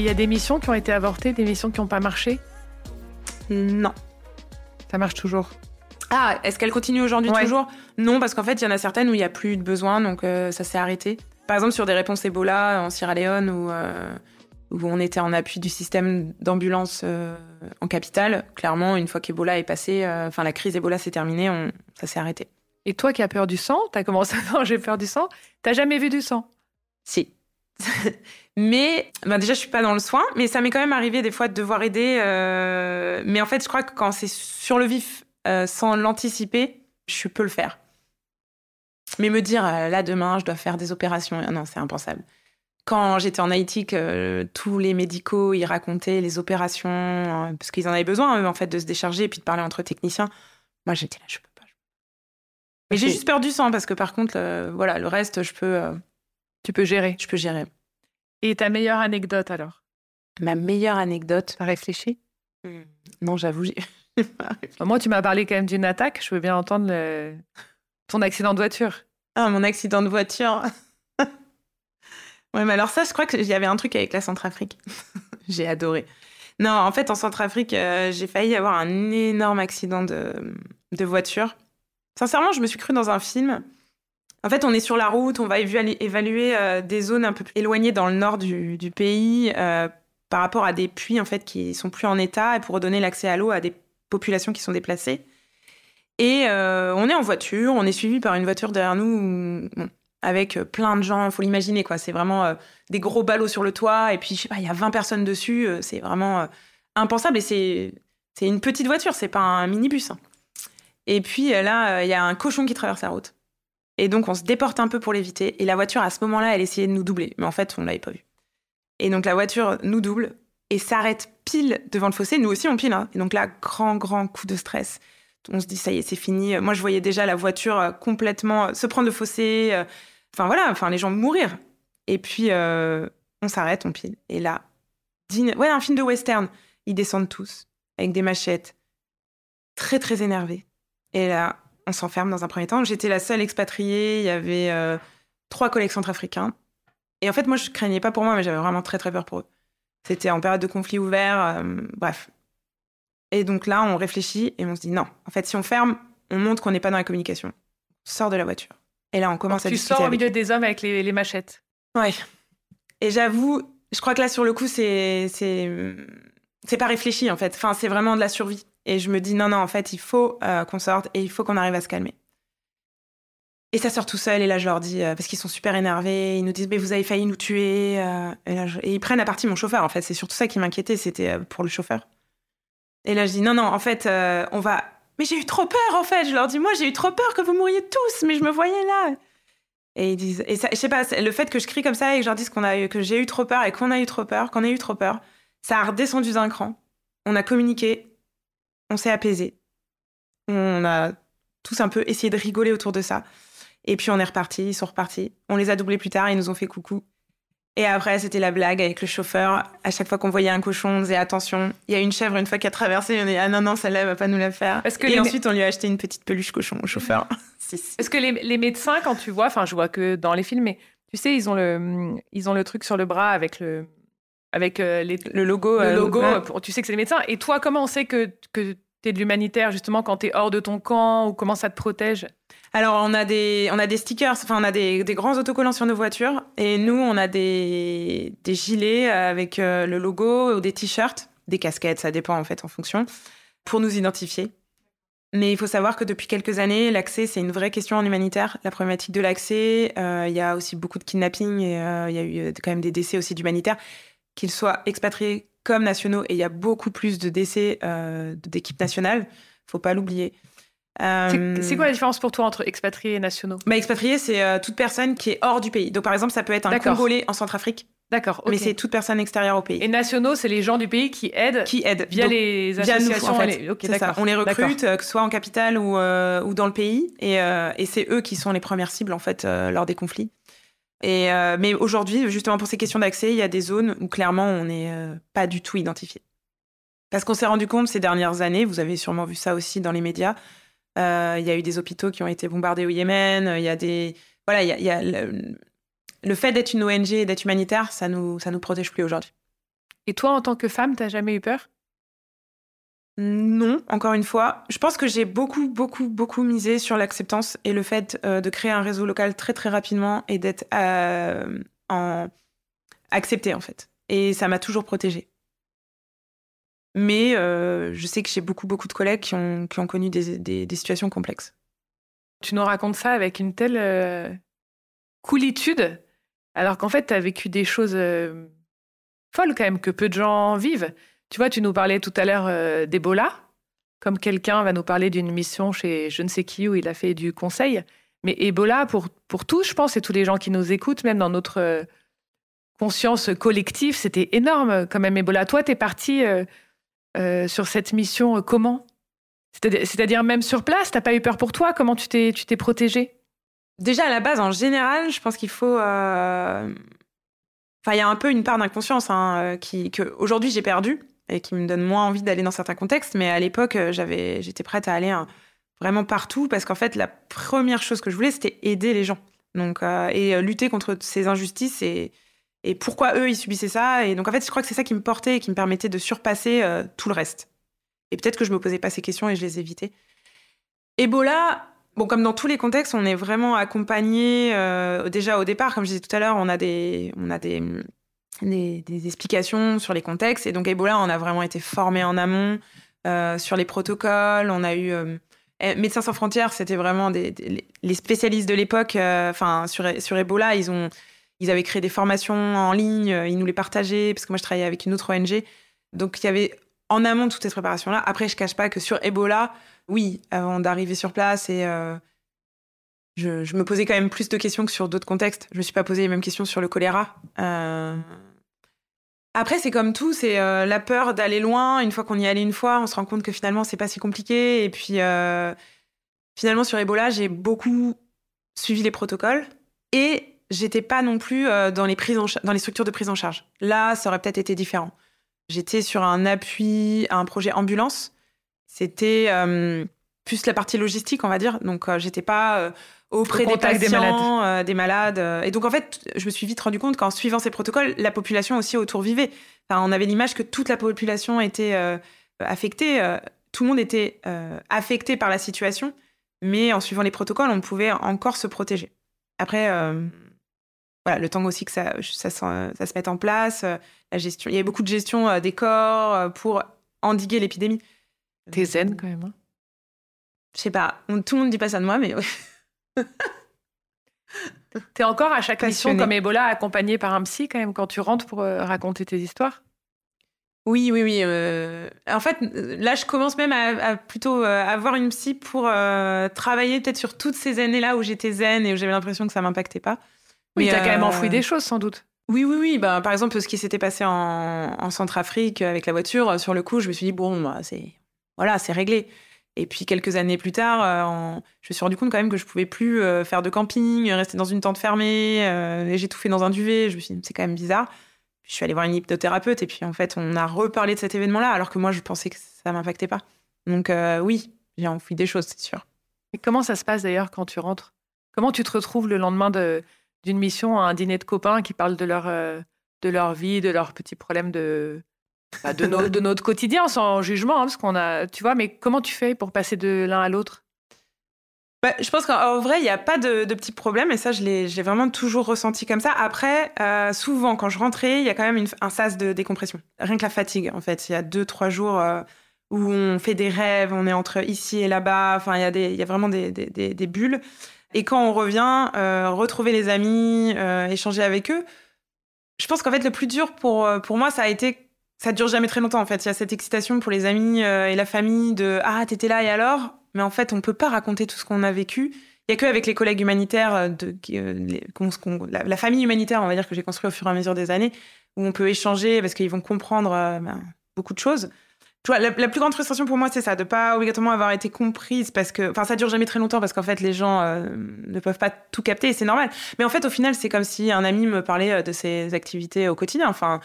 Il y a des missions qui ont été avortées, des missions qui n'ont pas marché? Non. Ça marche toujours Ah, est-ce qu'elle continue aujourd'hui ouais. toujours? Non, parce qu'en fait, il y en a certaines où il n'y a plus de besoin, donc euh, ça s'est arrêté. Par exemple, sur des réponses Ebola en Sierra Leone, où, euh, où on était en appui du système d'ambulance euh, en capitale, clairement, une fois qu'Ebola est passé, enfin la crise Ebola s'est terminée, on, ça s'est arrêté. Et toi qui as peur du sang, tu as commencé à manger peur du sang, t'as jamais vu du sang? Si. mais ben déjà, je suis pas dans le soin, mais ça m'est quand même arrivé des fois de devoir aider. Euh... Mais en fait, je crois que quand c'est sur le vif, euh, sans l'anticiper, je peux le faire. Mais me dire, euh, là, demain, je dois faire des opérations, non, c'est impensable. Quand j'étais en Haïti, que tous les médicaux, ils racontaient les opérations, parce qu'ils en avaient besoin, eux, en fait, de se décharger et puis de parler entre techniciens. Moi, j'étais là, je peux pas. Mais j'ai juste peur du sang, parce que par contre, voilà, le reste, je peux tu peux gérer. Je peux gérer. Et ta meilleure anecdote alors? Ma meilleure anecdote. T'as réfléchi? Mmh. Non, j'avoue, j'ai. Moi, tu m'as parlé quand même d'une attaque. Je veux bien entendre le... ton accident de voiture. Ah, mon accident de voiture. ouais, mais alors ça, je crois qu'il y avait un truc avec la Centrafrique. j'ai adoré. Non, en fait, en Centrafrique, euh, j'ai failli avoir un énorme accident de, de voiture. Sincèrement, je me suis cru dans un film. En fait, on est sur la route, on va évaluer euh, des zones un peu éloignées dans le nord du, pays euh, par rapport à des puits en fait qui sont plus en état et pour redonner l'accès à l'eau à des populations qui sont déplacées. Et euh, on est en voiture, on est suivi par une voiture derrière nous avec plein de gens, faut l'imaginer quoi. C'est vraiment des gros ballots sur le toit et puis je sais pas, il y a 20 personnes dessus, c'est vraiment impensable et c'est c'est une petite voiture, c'est pas un minibus. Hein. Et puis là, il y a un cochon qui traverse la route. Et donc, on se déporte un peu pour l'éviter. Et la voiture, à ce moment-là, elle essayait de nous doubler. Mais en fait, on l'avait pas vu. Et donc, la voiture nous double et s'arrête pile devant le fossé. Nous aussi, on pile. Hein. Et donc là, grand, grand coup de stress. On se dit, ça y est, c'est fini. Moi, je voyais déjà la voiture complètement se prendre le fossé. Enfin, voilà, enfin, les gens mourir. Et puis, euh, on s'arrête, on pile. Et là, ouais, un film de western. Ils descendent tous avec des machettes, très, très énervés. Et là, on s'enferme dans un premier temps. J'étais la seule expatriée. Il y avait euh, trois collègues centrafricains. Et en fait, moi, je craignais pas pour moi, mais j'avais vraiment très, très peur pour eux. C'était en période de conflit ouvert. Euh, bref. Et donc là, on réfléchit et on se dit non. En fait, si on ferme, on montre qu'on n'est pas dans la communication. On sort de la voiture. Et là, on commence donc, à tu discuter. Tu sors au avec milieu des hommes avec les, les machettes. Ouais. Et j'avoue, je crois que là, sur le coup, c'est c'est pas réfléchi en fait. Enfin, c'est vraiment de la survie. Et je me dis non, non, en fait, il faut euh, qu'on sorte et il faut qu'on arrive à se calmer. Et ça sort tout seul, et là je leur dis, parce qu'ils sont super énervés, ils nous disent, mais vous avez failli nous tuer. et, et, ils prennent à partie mon chauffeur, en fait. C'est surtout ça qui m'inquiétait, c'était pour le chauffeur. Et là je dis, non, non, en fait, on va. Mais j'ai eu trop peur, en fait. Je leur dis, moi j'ai eu trop peur que vous mouriez tous, mais je me voyais là. Et ils disent, et ça, je sais pas, le fait que je crie comme ça et que je leur dise qu'on a, que j'ai eu trop peur et qu'on a eu trop peur, qu'on a eu trop peur, ça a redescendu d'un cran. On a communiqué, on s'est apaisé. On a tous un peu essayé de rigoler autour de ça. Et puis on est reparti, ils sont repartis. On les a doublés plus tard, ils nous ont fait coucou. Et après, c'était la blague avec le chauffeur. À chaque fois qu'on voyait un cochon, on disait attention, il y a une chèvre une fois qui a traversé, on est ah non, non, celle-là, va pas nous la faire. que et ensuite, on lui a acheté une petite peluche cochon au chauffeur. Est-ce que les, médecins, quand tu vois, enfin, je vois que dans les films, mais tu sais, ils ont le, ils ont le truc sur le bras avec le, avec euh, le logo. Le euh, logo, tu sais que c'est les médecins. Et toi, comment on sait que, que tu es de l'humanitaire, justement, quand tu es hors de ton camp ou comment ça te protège? Alors, on a des, on a des stickers, enfin, on a des, grands autocollants sur nos voitures. Et nous, on a des, des gilets avec euh, le logo ou des t-shirts, des casquettes, ça dépend en fait en fonction, pour nous identifier. Mais il faut savoir que depuis quelques années, l'accès, c'est une vraie question en humanitaire. La problématique de l'accès, euh, il y a aussi beaucoup de kidnappings et euh, il y a eu quand même des décès aussi d'humanitaires, qu'ils soient expatriés comme nationaux. Et il y a beaucoup plus de décès d'équipes nationales, faut pas l'oublier. C'est quoi la différence pour toi entre expatriés et nationaux? Bah, Expatrié, c'est euh, toute personne qui est hors du pays. Donc, par exemple, ça peut être un Congolais en Centrafrique. D'accord. Mais c'est toute personne extérieure au pays. Et nationaux, c'est les gens du pays qui aident. Qui aident. Via les associations. Via nous, en fait. ça. On les recrute, euh, que ce soit en capitale ou, euh, ou dans le pays. Et, et c'est eux qui sont les premières cibles, en fait, lors des conflits. Et, mais aujourd'hui, justement, pour ces questions d'accès, il y a des zones où clairement, on n'est pas du tout identifié. Parce qu'on s'est rendu compte ces dernières années, vous avez sûrement vu ça aussi dans les médias, euh, il y a eu des hôpitaux qui ont été bombardés au Yémen. Il y a des. Voilà, il y a, le, fait d'être une ONG et d'être humanitaire, ça nous, ça nous protège plus aujourd'hui. Et toi, en tant que femme, t'as jamais eu peur? Non, encore une fois. Je pense que j'ai beaucoup, beaucoup, beaucoup misé sur l'acceptance et le fait euh, de créer un réseau local très, très rapidement et d'être euh, accepté, en fait. Et ça m'a toujours protégée. Mais euh, je sais que j'ai beaucoup, beaucoup de collègues qui ont, connu des, situations complexes. Tu nous racontes ça avec une telle coolitude, alors qu'en fait, tu as vécu des choses folles quand même, que peu de gens vivent. Tu vois, tu nous parlais tout à l'heure d'Ebola, comme quelqu'un va nous parler d'une mission chez je ne sais qui où il a fait du conseil. Mais Ebola, pour, pour tous, je pense, et tous les gens qui nous écoutent, même dans notre conscience collective, c'était énorme quand même Ebola. Toi, tu es parti euh, sur cette mission euh, comment? C'est-à-dire même sur place, t'as pas eu peur pour toi? Comment tu t'es tu t'es protégée? Déjà à la base, en général, je pense qu'il faut. Euh, enfin, il y a un peu une part d'inconscience hein, qui que aujourd'hui j'ai perdu et qui me donne moins envie d'aller dans certains contextes. Mais à l'époque, j'avais, j'étais prête à aller hein, vraiment partout parce qu'en fait, la première chose que je voulais, c'était aider les gens. Donc, et lutter contre ces injustices et, pourquoi eux, ils subissaient ça. Et donc, en fait, je crois que c'est ça qui me portait et qui me permettait de surpasser euh, tout le reste. Et peut-être que je me posais pas ces questions et je les évitais. Ebola, bon, comme dans tous les contextes, on est vraiment accompagné euh, déjà au départ. Comme je disais tout à l'heure, on a des, on a des, des, explications sur les contextes. Et donc, Ebola, on a vraiment été formé en amont euh, sur les protocoles. On a eu. Eh, Médecins sans frontières, c'était vraiment des, les spécialistes de l'époque. Enfin, sur, sur Ebola, ils ont ils avaient créé des formations en ligne, euh, ils nous les partageaient, parce que moi, je travaillais avec une autre ONG. Donc, il y avait en amont toute cette préparation-là. Après, je cache pas que sur Ebola, oui, avant d'arriver sur place, et euh, je, me posais quand même plus de questions que sur d'autres contextes. Je me suis pas posé les mêmes questions sur le choléra. Euh, après, c'est comme tout, c'est la peur d'aller loin. Une fois qu'on y est allé une fois, on se rend compte que finalement, c'est pas si compliqué. Et puis, finalement, sur Ebola, j'ai beaucoup suivi les protocoles. Et j'étais pas non plus euh, dans les dans les structures de prise en charge. Là, ça aurait peut-être été différent. J'étais sur un appui à un projet ambulance. C'était euh, plus la partie logistique, on va dire. Donc, euh, j'étais pas auprès des patients, des malades. des malades. Et donc, en fait, je me suis vite rendu compte qu'en suivant ces protocoles, la population aussi autour vivait. Enfin, on avait l'image que toute la population était affectée. tout le monde était affecté par la situation, mais en suivant les protocoles, on pouvait encore se protéger. Après, voilà, le temps aussi que ça, ça, ça, se mette en place, euh, la gestion. Il y a beaucoup de gestion euh, des corps euh, pour endiguer l'épidémie. T'es zen quand même. Hein Je sais pas, tout le monde dit pas ça de moi, mais T'es encore à chaque mission comme Ebola accompagné par un psy quand même quand tu rentres pour euh, raconter tes histoires? Oui, oui, oui. Euh, en fait, là, je commence même à, plutôt euh, avoir une psy pour travailler peut-être sur toutes ces années-là où j'étais zen et où j'avais l'impression que ça m'impactait pas. Mais tu as quand même enfoui des choses, sans doute. Oui, oui, oui. Bah, par exemple, ce qui s'était passé en, en Centrafrique avec la voiture, sur le coup, je me suis dit, bon, bah, c'est voilà, c'est réglé. Et puis quelques années plus tard, euh, je me suis rendu compte quand même que je pouvais plus euh, faire de camping, rester dans une tente fermée, euh, et j'ai tout fait dans un duvet. Je me suis dit, c'est quand même bizarre. Puis je suis allée voir une hypnothérapeute, et puis en fait, on a reparlé de cet événement-là, alors que moi, je pensais que ça m'impactait pas. Donc oui, j'ai enfoui des choses, c'est sûr. Et comment ça se passe d'ailleurs quand tu rentres? Comment tu te retrouves le lendemain d'une mission à un dîner de copains qui parlent de leur, de leur vie, de leurs petits problèmes de, bah, de, de, notre quotidien, sans jugement, hein, parce qu'on a, tu vois, mais comment tu fais pour passer de l'un à l'autre? Bah, je pense qu'en vrai, il n'y a pas de, petits problèmes, et ça, je l'ai vraiment toujours ressenti comme ça. Après, euh, souvent, quand je rentrais, il y a quand même un sas de décompression. Rien que la fatigue, en fait. Il y a deux, trois jours euh, où on fait des rêves, on est entre ici et là-bas. Enfin, il y, a y a vraiment des, des, des, bulles. Et quand on revient, euh, retrouver les amis, échanger avec eux, je pense qu'en fait, le plus dur pour, pour moi, ça a été ça dure jamais très longtemps en fait. Il y a cette excitation pour les amis euh, et la famille de ah t'étais là et alors? Mais en fait, on peut pas raconter tout ce qu'on a vécu. Il y a que avec les collègues humanitaires, euh, euh, la, famille humanitaire, on va dire que j'ai construit au fur et à mesure des années, où on peut échanger parce qu'ils vont comprendre ben, beaucoup de choses. Tu vois, la, plus grande frustration pour moi, c'est ça, de pas obligatoirement avoir été comprise parce que, enfin, ça dure jamais très longtemps parce qu'en fait, les gens ne peuvent pas tout capter et c'est normal. Mais en fait, au final, c'est comme si un ami me parlait de ses activités au quotidien. Enfin,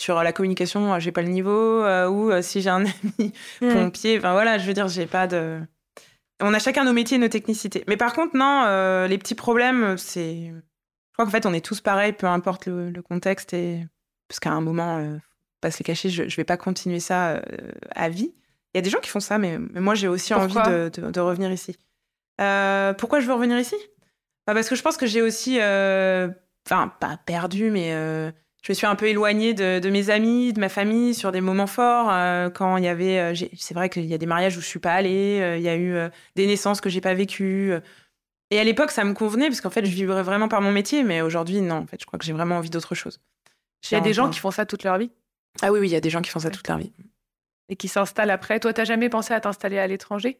sur la communication, j'ai pas le niveau, euh, ou euh, si j'ai un ami mm. pompier, enfin voilà, je veux dire, j'ai pas de. On a chacun nos métiers, nos technicités. Mais par contre, non, euh, les petits problèmes, c'est. Je crois qu'en fait, on est tous pareils, peu importe le, contexte, et parce qu'à un moment, pas se les cacher, je, je vais pas continuer ça à vie. Il y a des gens qui font ça, mais, moi, j'ai aussi envie de, revenir ici. pourquoi je veux revenir ici? Bah, Parce que je pense que j'ai aussi, enfin, pas perdu, mais je me suis un peu éloignée de, mes amis, de ma famille sur des moments forts. Euh, quand il y avait, euh, c'est vrai qu'il y a des mariages où je suis pas allée, euh, il y a eu des naissances que j'ai pas vécues. Et à l'époque, ça me convenait parce qu'en fait, je vivrais vraiment par mon métier, mais aujourd'hui, non. En fait, je crois que j'ai vraiment envie d'autre chose. Il y a des gens qui font ça toute leur vie? Ah oui, oui, il y a des gens qui font ça toute leur vie. Et qui s'installent après. Toi, t'as jamais pensé à t'installer à l'étranger?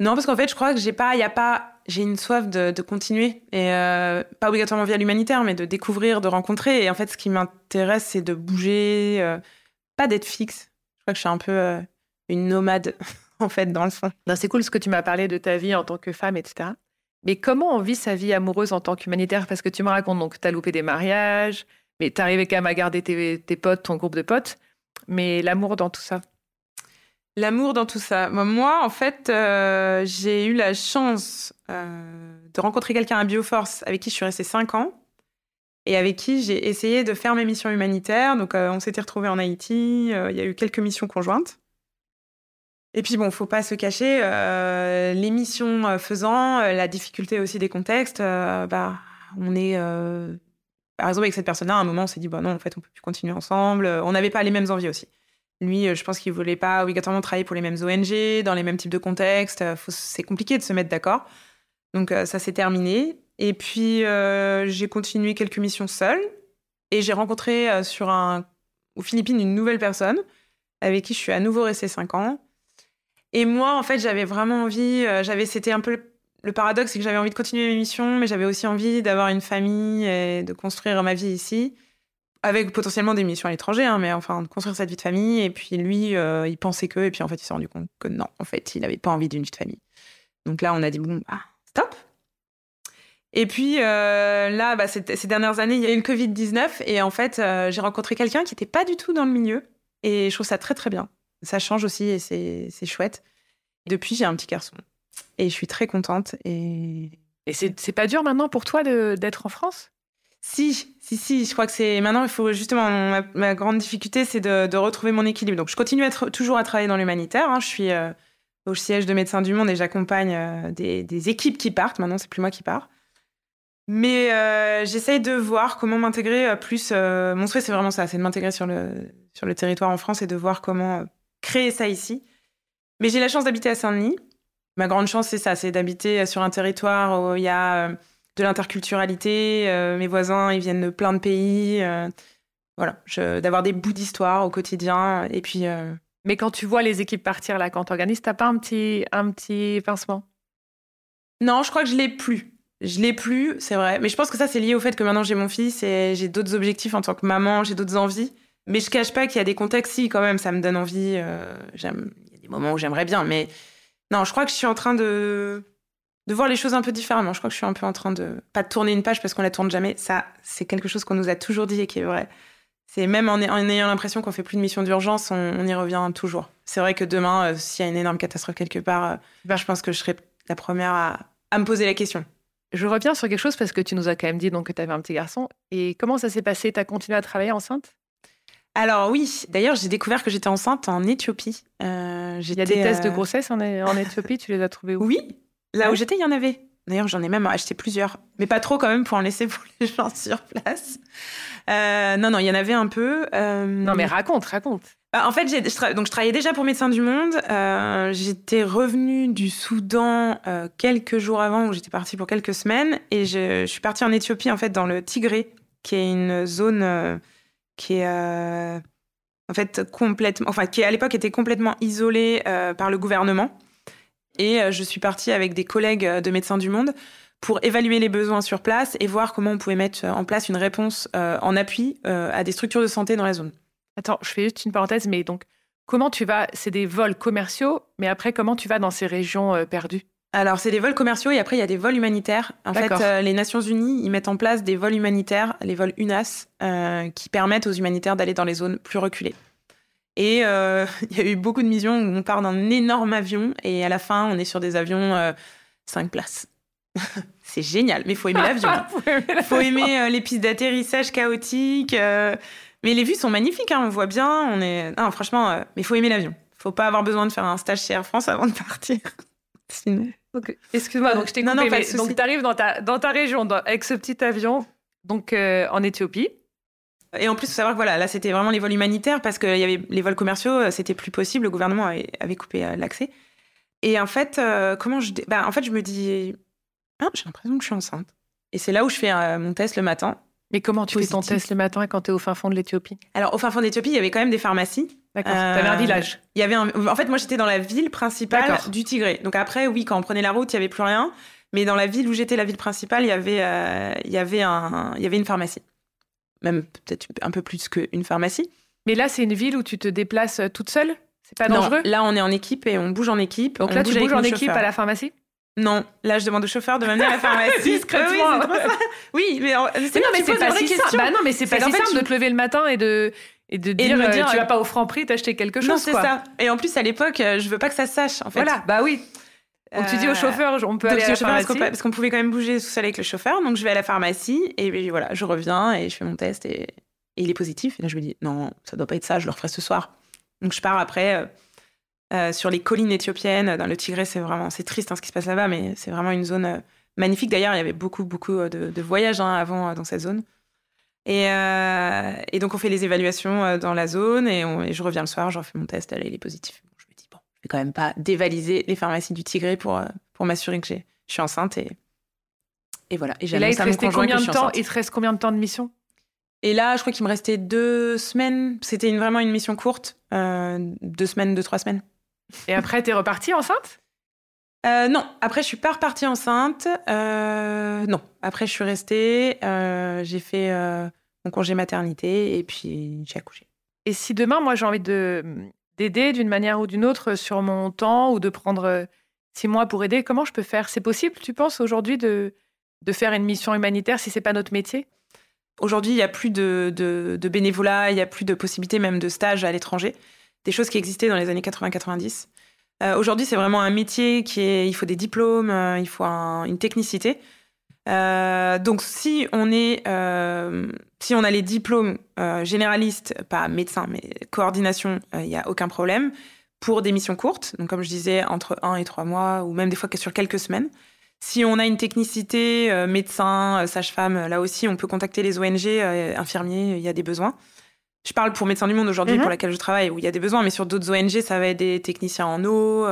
Non, parce qu'en fait, je crois que j'ai pas, y a pas, j'ai une soif de, continuer et euh, pas obligatoirement via l'humanitaire, mais de découvrir, de rencontrer. Et en fait, ce qui m'intéresse, c'est de bouger, euh, pas d'être fixe. Je crois que je suis un peu euh, une nomade en fait dans le fond. C'est cool ce que tu m'as parlé de ta vie en tant que femme, etc. Mais comment on vit sa vie amoureuse en tant qu'humanitaire? Parce que tu me racontes donc tu as loupé des mariages, mais tu arrivé quand même à garder tes potes, ton groupe de potes. Mais l'amour dans tout ça? L'amour dans tout ça. Moi, en fait, euh, j'ai eu la chance euh, de rencontrer quelqu'un à Bioforce avec qui je suis restée 5 ans et avec qui j'ai essayé de faire mes missions humanitaires. Donc, euh, on s'était retrouvés en Haïti. Il y a eu quelques missions conjointes. Et puis, bon, faut pas se cacher, les missions faisant, la difficulté aussi des contextes, bah, on est. par exemple, avec cette personne-là, à un moment, on s'est dit, bah non, en fait, on peut plus continuer ensemble. On n'avait pas les mêmes envies aussi. Lui, euh, je pense qu'il voulait pas obligatoirement travailler pour les mêmes ONG, dans les mêmes types de contextes. Euh, c'est compliqué de se mettre d'accord. Donc euh, ça s'est terminé. Et puis j'ai continué quelques missions seule. Et j'ai rencontré sur un, aux Philippines une nouvelle personne avec qui je suis à nouveau restée cinq ans. Et moi, en fait, j'avais vraiment envie, j'avais, c'était un peu le paradoxe, c'est que j'avais envie de continuer mes missions, mais j'avais aussi envie d'avoir une famille et de construire ma vie ici avec potentiellement des missions à l'étranger, hein, mais enfin, de construire cette vie de famille. Et puis lui, euh, il pensait que, et puis en fait, il s'est rendu compte que non, en fait, il n'avait pas envie d'une vie de famille. Donc là, on a dit, bon, bah, stop. Et puis euh, là, bah, ces, dernières années, il y a eu le Covid-19, et en fait, euh, j'ai rencontré quelqu'un qui n'était pas du tout dans le milieu, et je trouve ça très, très bien. Ça change aussi, et c'est chouette. depuis, j'ai un petit garçon, et je suis très contente. Et, et c'est pas dur maintenant pour toi d'être en France? Si, si, si, je crois que c'est maintenant, il faut justement, ma, grande difficulté, c'est de, retrouver mon équilibre. Donc, je continue à toujours à travailler dans l'humanitaire. Hein. Je suis euh, au siège de Médecins du Monde et j'accompagne euh, des, équipes qui partent. Maintenant, c'est plus moi qui pars. Mais euh, j'essaye de voir comment m'intégrer plus. mon souhait, c'est vraiment ça, c'est de m'intégrer sur le, sur le territoire en France et de voir comment créer ça ici. Mais j'ai la chance d'habiter à Saint-Denis. Ma grande chance, c'est ça, c'est d'habiter sur un territoire où il y a de l'interculturalité. mes voisins, ils viennent de plein de pays. voilà, d'avoir des bouts d'histoire au quotidien. Et puis. Mais quand tu vois les équipes partir là, quand tu organises, t'as pas un petit, un petit pincement? Non, je crois que je l'ai plus. Je l'ai plus, c'est vrai. Mais je pense que ça, c'est lié au fait que maintenant j'ai mon fils et j'ai d'autres objectifs en tant que maman, j'ai d'autres envies. Mais je cache pas qu'il y a des contextes, si, quand même, ça me donne envie. Euh, j'aime... Il y a des moments où j'aimerais bien, mais non, je crois que je suis en train de... de voir les choses un peu différemment. Je crois que je suis un peu en train de. Pas de tourner une page parce qu'on la tourne jamais. Ça, c'est quelque chose qu'on nous a toujours dit et qui est vrai. C'est même en, ayant l'impression qu'on fait plus de mission d'urgence, on, y revient toujours. C'est vrai que demain, euh, s'il y a une énorme catastrophe quelque part, euh, ben, je pense que je serai la première à, à me poser la question. Je reviens sur quelque chose parce que tu nous as quand même dit donc, que tu avais un petit garçon. Et comment ça s'est passé? Tu as continué à travailler enceinte? Alors oui, d'ailleurs j'ai découvert que j'étais enceinte en Éthiopie. Euh, il y a des tests de euh, grossesse en, en Éthiopie, tu les as trouvés où? Oui, là où j'étais il y en avait. D'ailleurs j'en ai même acheté plusieurs, mais pas trop quand même pour en laisser pour les gens sur place. Euh, non, non, il y en avait un peu. Non mais raconte, raconte. Bah, en fait, je, donc je travaillais déjà pour Médecins du Monde. Euh, j'étais revenue du Soudan euh, quelques jours avant, où j'étais partie pour quelques semaines, et je, suis partie en Éthiopie en fait dans le Tigré, qui est une zone euh, qui est en fait complètement, enfin qui à l'époque était complètement isolée par le gouvernement. Et je suis partie avec des collègues de Médecins du Monde pour évaluer les besoins sur place et voir comment on pouvait mettre en place une réponse en appui à des structures de santé dans la zone. Attends, je fais juste une parenthèse, mais donc, comment tu vas C'est des vols commerciaux, mais après, comment tu vas dans ces régions euh, perdues? Alors, c'est des vols commerciaux et après, il y a des vols humanitaires. En fait, euh, les Nations Unies, ils mettent en place des vols humanitaires, les vols UNAS, euh, qui permettent aux humanitaires d'aller dans les zones plus reculées. Et il y a eu beaucoup de missions où on part d'un énorme avion et à la fin, on est sur des avions 5 places. c'est génial, mais il faut aimer l'avion. Il faut aimer les pistes d'atterrissage chaotiques. Mais les vues sont magnifiques, hein, on voit bien. On est... Non, franchement, euh, mais il faut aimer l'avion. faut pas avoir besoin de faire un stage chez Air France avant de partir. Sinon. Excuse-moi, donc je t'ai coupé, non, non, mais, donc tu arrives dans ta, dans ta région avec ce petit avion, donc euh, en Éthiopie. Et en plus, il faut savoir que voilà, là, c'était vraiment les vols humanitaires parce qu'il y avait les vols commerciaux, euh, c'était plus possible. Le gouvernement avait, coupé l'accès. Et en fait, comment je. Bah, en fait, je me dis. Ah, j'ai l'impression que je suis enceinte. Et c'est là où je fais mon test le matin. Mais comment tu fais ton test le matin quand tu es au fin fond de l'Éthiopie? Alors, au fin fond de l'Éthiopie, il y avait quand même des pharmacies. D'accord. Euh, tu avais un village. Il y avait En fait, moi, j'étais dans la ville principale du Tigré. Donc après, oui, quand on prenait la route, il y avait plus rien. Mais dans la ville où j'étais, la ville principale, il y avait, euh, il y avait, un... il y avait une pharmacie. Même peut-être un peu plus qu'une pharmacie. Mais là, c'est une ville où tu te déplaces euh, toute seule? C'est pas dangereux? Là, on est en équipe et on bouge en équipe. Donc là, tu bouges en équipe à la pharmacie? Non, là je demande au chauffeur de m'amener à la pharmacie. Discrètement. oui, mais, non, mais c'est pas si simple. Bah non, mais c'est pas si simple de te lever le matin et de et de dire, euh, tu vas pas au Franprix t'acheter quelque chose. Non, c'est ça. Et en plus à l'époque, euh, je veux pas que ça se sache. En fait. Voilà, bah oui. Donc tu dis au euh, chauffeur, on peut aller à la pharmacie. Parce qu'on pouvait quand même bouger tout seul avec le chauffeur. Donc je vais à la pharmacie et voilà, je reviens et je fais mon test et, et il est positif. Et là je me dis non, ça doit pas être ça, je le referai ce soir. Donc je pars après. Euh, sur les collines éthiopiennes. Dans le Tigré, c'est vraiment, c'est triste hein, ce qui se passe là-bas, mais c'est vraiment une zone euh, magnifique. D'ailleurs, il y avait beaucoup, beaucoup euh, de, voyages hein, avant dans cette zone. Et, donc, on fait les évaluations dans la zone et, je reviens le soir, je refais mon test, elle est positif. Vais quand même pas dévaliser les pharmacies du Tigré pour, pour m'assurer que je suis enceinte. Et, et voilà. Et, là, il te restait combien de temps Il te reste combien de temps de mission? Et là, je crois qu'il me restait deux semaines. C'était une, vraiment une mission courte, deux semaines, deux, trois semaines. Et après, t'es repartie enceinte? Euh, non, après je suis pas repartie enceinte. Euh, non, après je suis restée. Euh, j'ai fait mon congé maternité et puis j'ai accouché. Et si demain, moi, j'ai envie de d'aider d'une manière ou d'une autre sur mon temps ou de prendre six mois pour aider, comment je peux faire? C'est possible, tu penses, aujourd'hui, de, de faire une mission humanitaire si c'est pas notre métier? Aujourd'hui, il n'y a plus de, de, de bénévolat, il n'y a plus de possibilité même de stage à l'étranger des choses qui existaient dans les années 80-90. Euh, aujourd'hui, c'est vraiment un métier qui est, il faut des diplômes, euh, il faut une technicité. Euh, donc, si on est, si on a les diplômes généralistes, pas médecin, mais coordination, il n'y a aucun problème. Pour des missions courtes, donc comme je disais, entre un et trois mois, ou même des fois sur quelques semaines. Si on a une technicité, médecin, sage-femme, là aussi, on peut contacter les ONG, infirmiers, il y a des besoins. Je parle pour Médecins du Monde aujourd'hui, mhm. pour laquelle je travaille, où il y a des besoins, mais sur d'autres ONG, ça va être des techniciens en eau,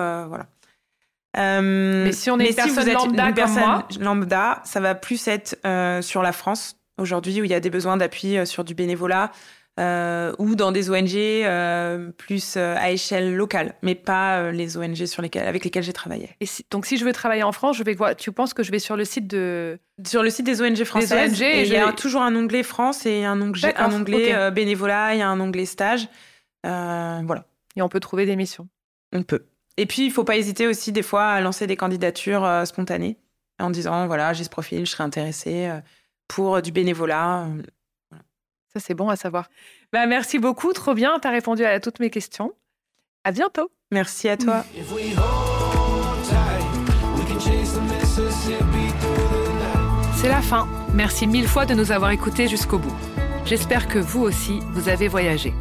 euh, mais si on est une personne lambda comme moi, lambda, ça va plus être sur la France aujourd'hui où il y a des besoins d'appui sur du bénévolat. Euh, ou dans des ONG euh, plus euh, à échelle locale, mais pas les ONG sur lesquelles, avec lesquelles j'ai travaillé. Et donc, si je veux travailler en France, je vais quoi Tu penses que je vais sur le site de sur le site des ONG françaises et il y a toujours un onglet France et un onglet, un onglet bénévolat, il y a un onglet stage, voilà. Et on peut trouver des missions. On peut. Et puis, il faut pas hésiter aussi des fois à lancer des candidatures spontanées en disant voilà, j'ai ce profil, je serais intéressée pour du bénévolat. Ça, c'est bon à savoir. Bah, merci beaucoup, trop bien. Tu as répondu à toutes mes questions. À bientôt. Merci à toi. C'est la fin. Merci mille fois de nous avoir écoutés jusqu'au bout. J'espère que vous aussi, vous avez voyagé.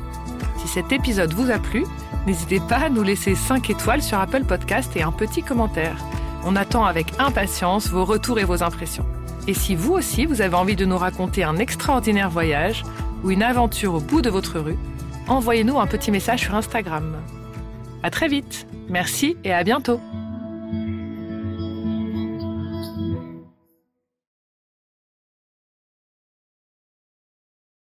Si cet épisode vous a plu, n'hésitez pas à nous laisser 5 étoiles sur Apple Podcast et un petit commentaire. On attend avec impatience vos retours et vos impressions. Et si vous aussi, vous avez envie de nous raconter un extraordinaire voyage ou une aventure au bout de votre rue, envoyez-nous un petit message sur Instagram. À très vite. Merci et à bientôt.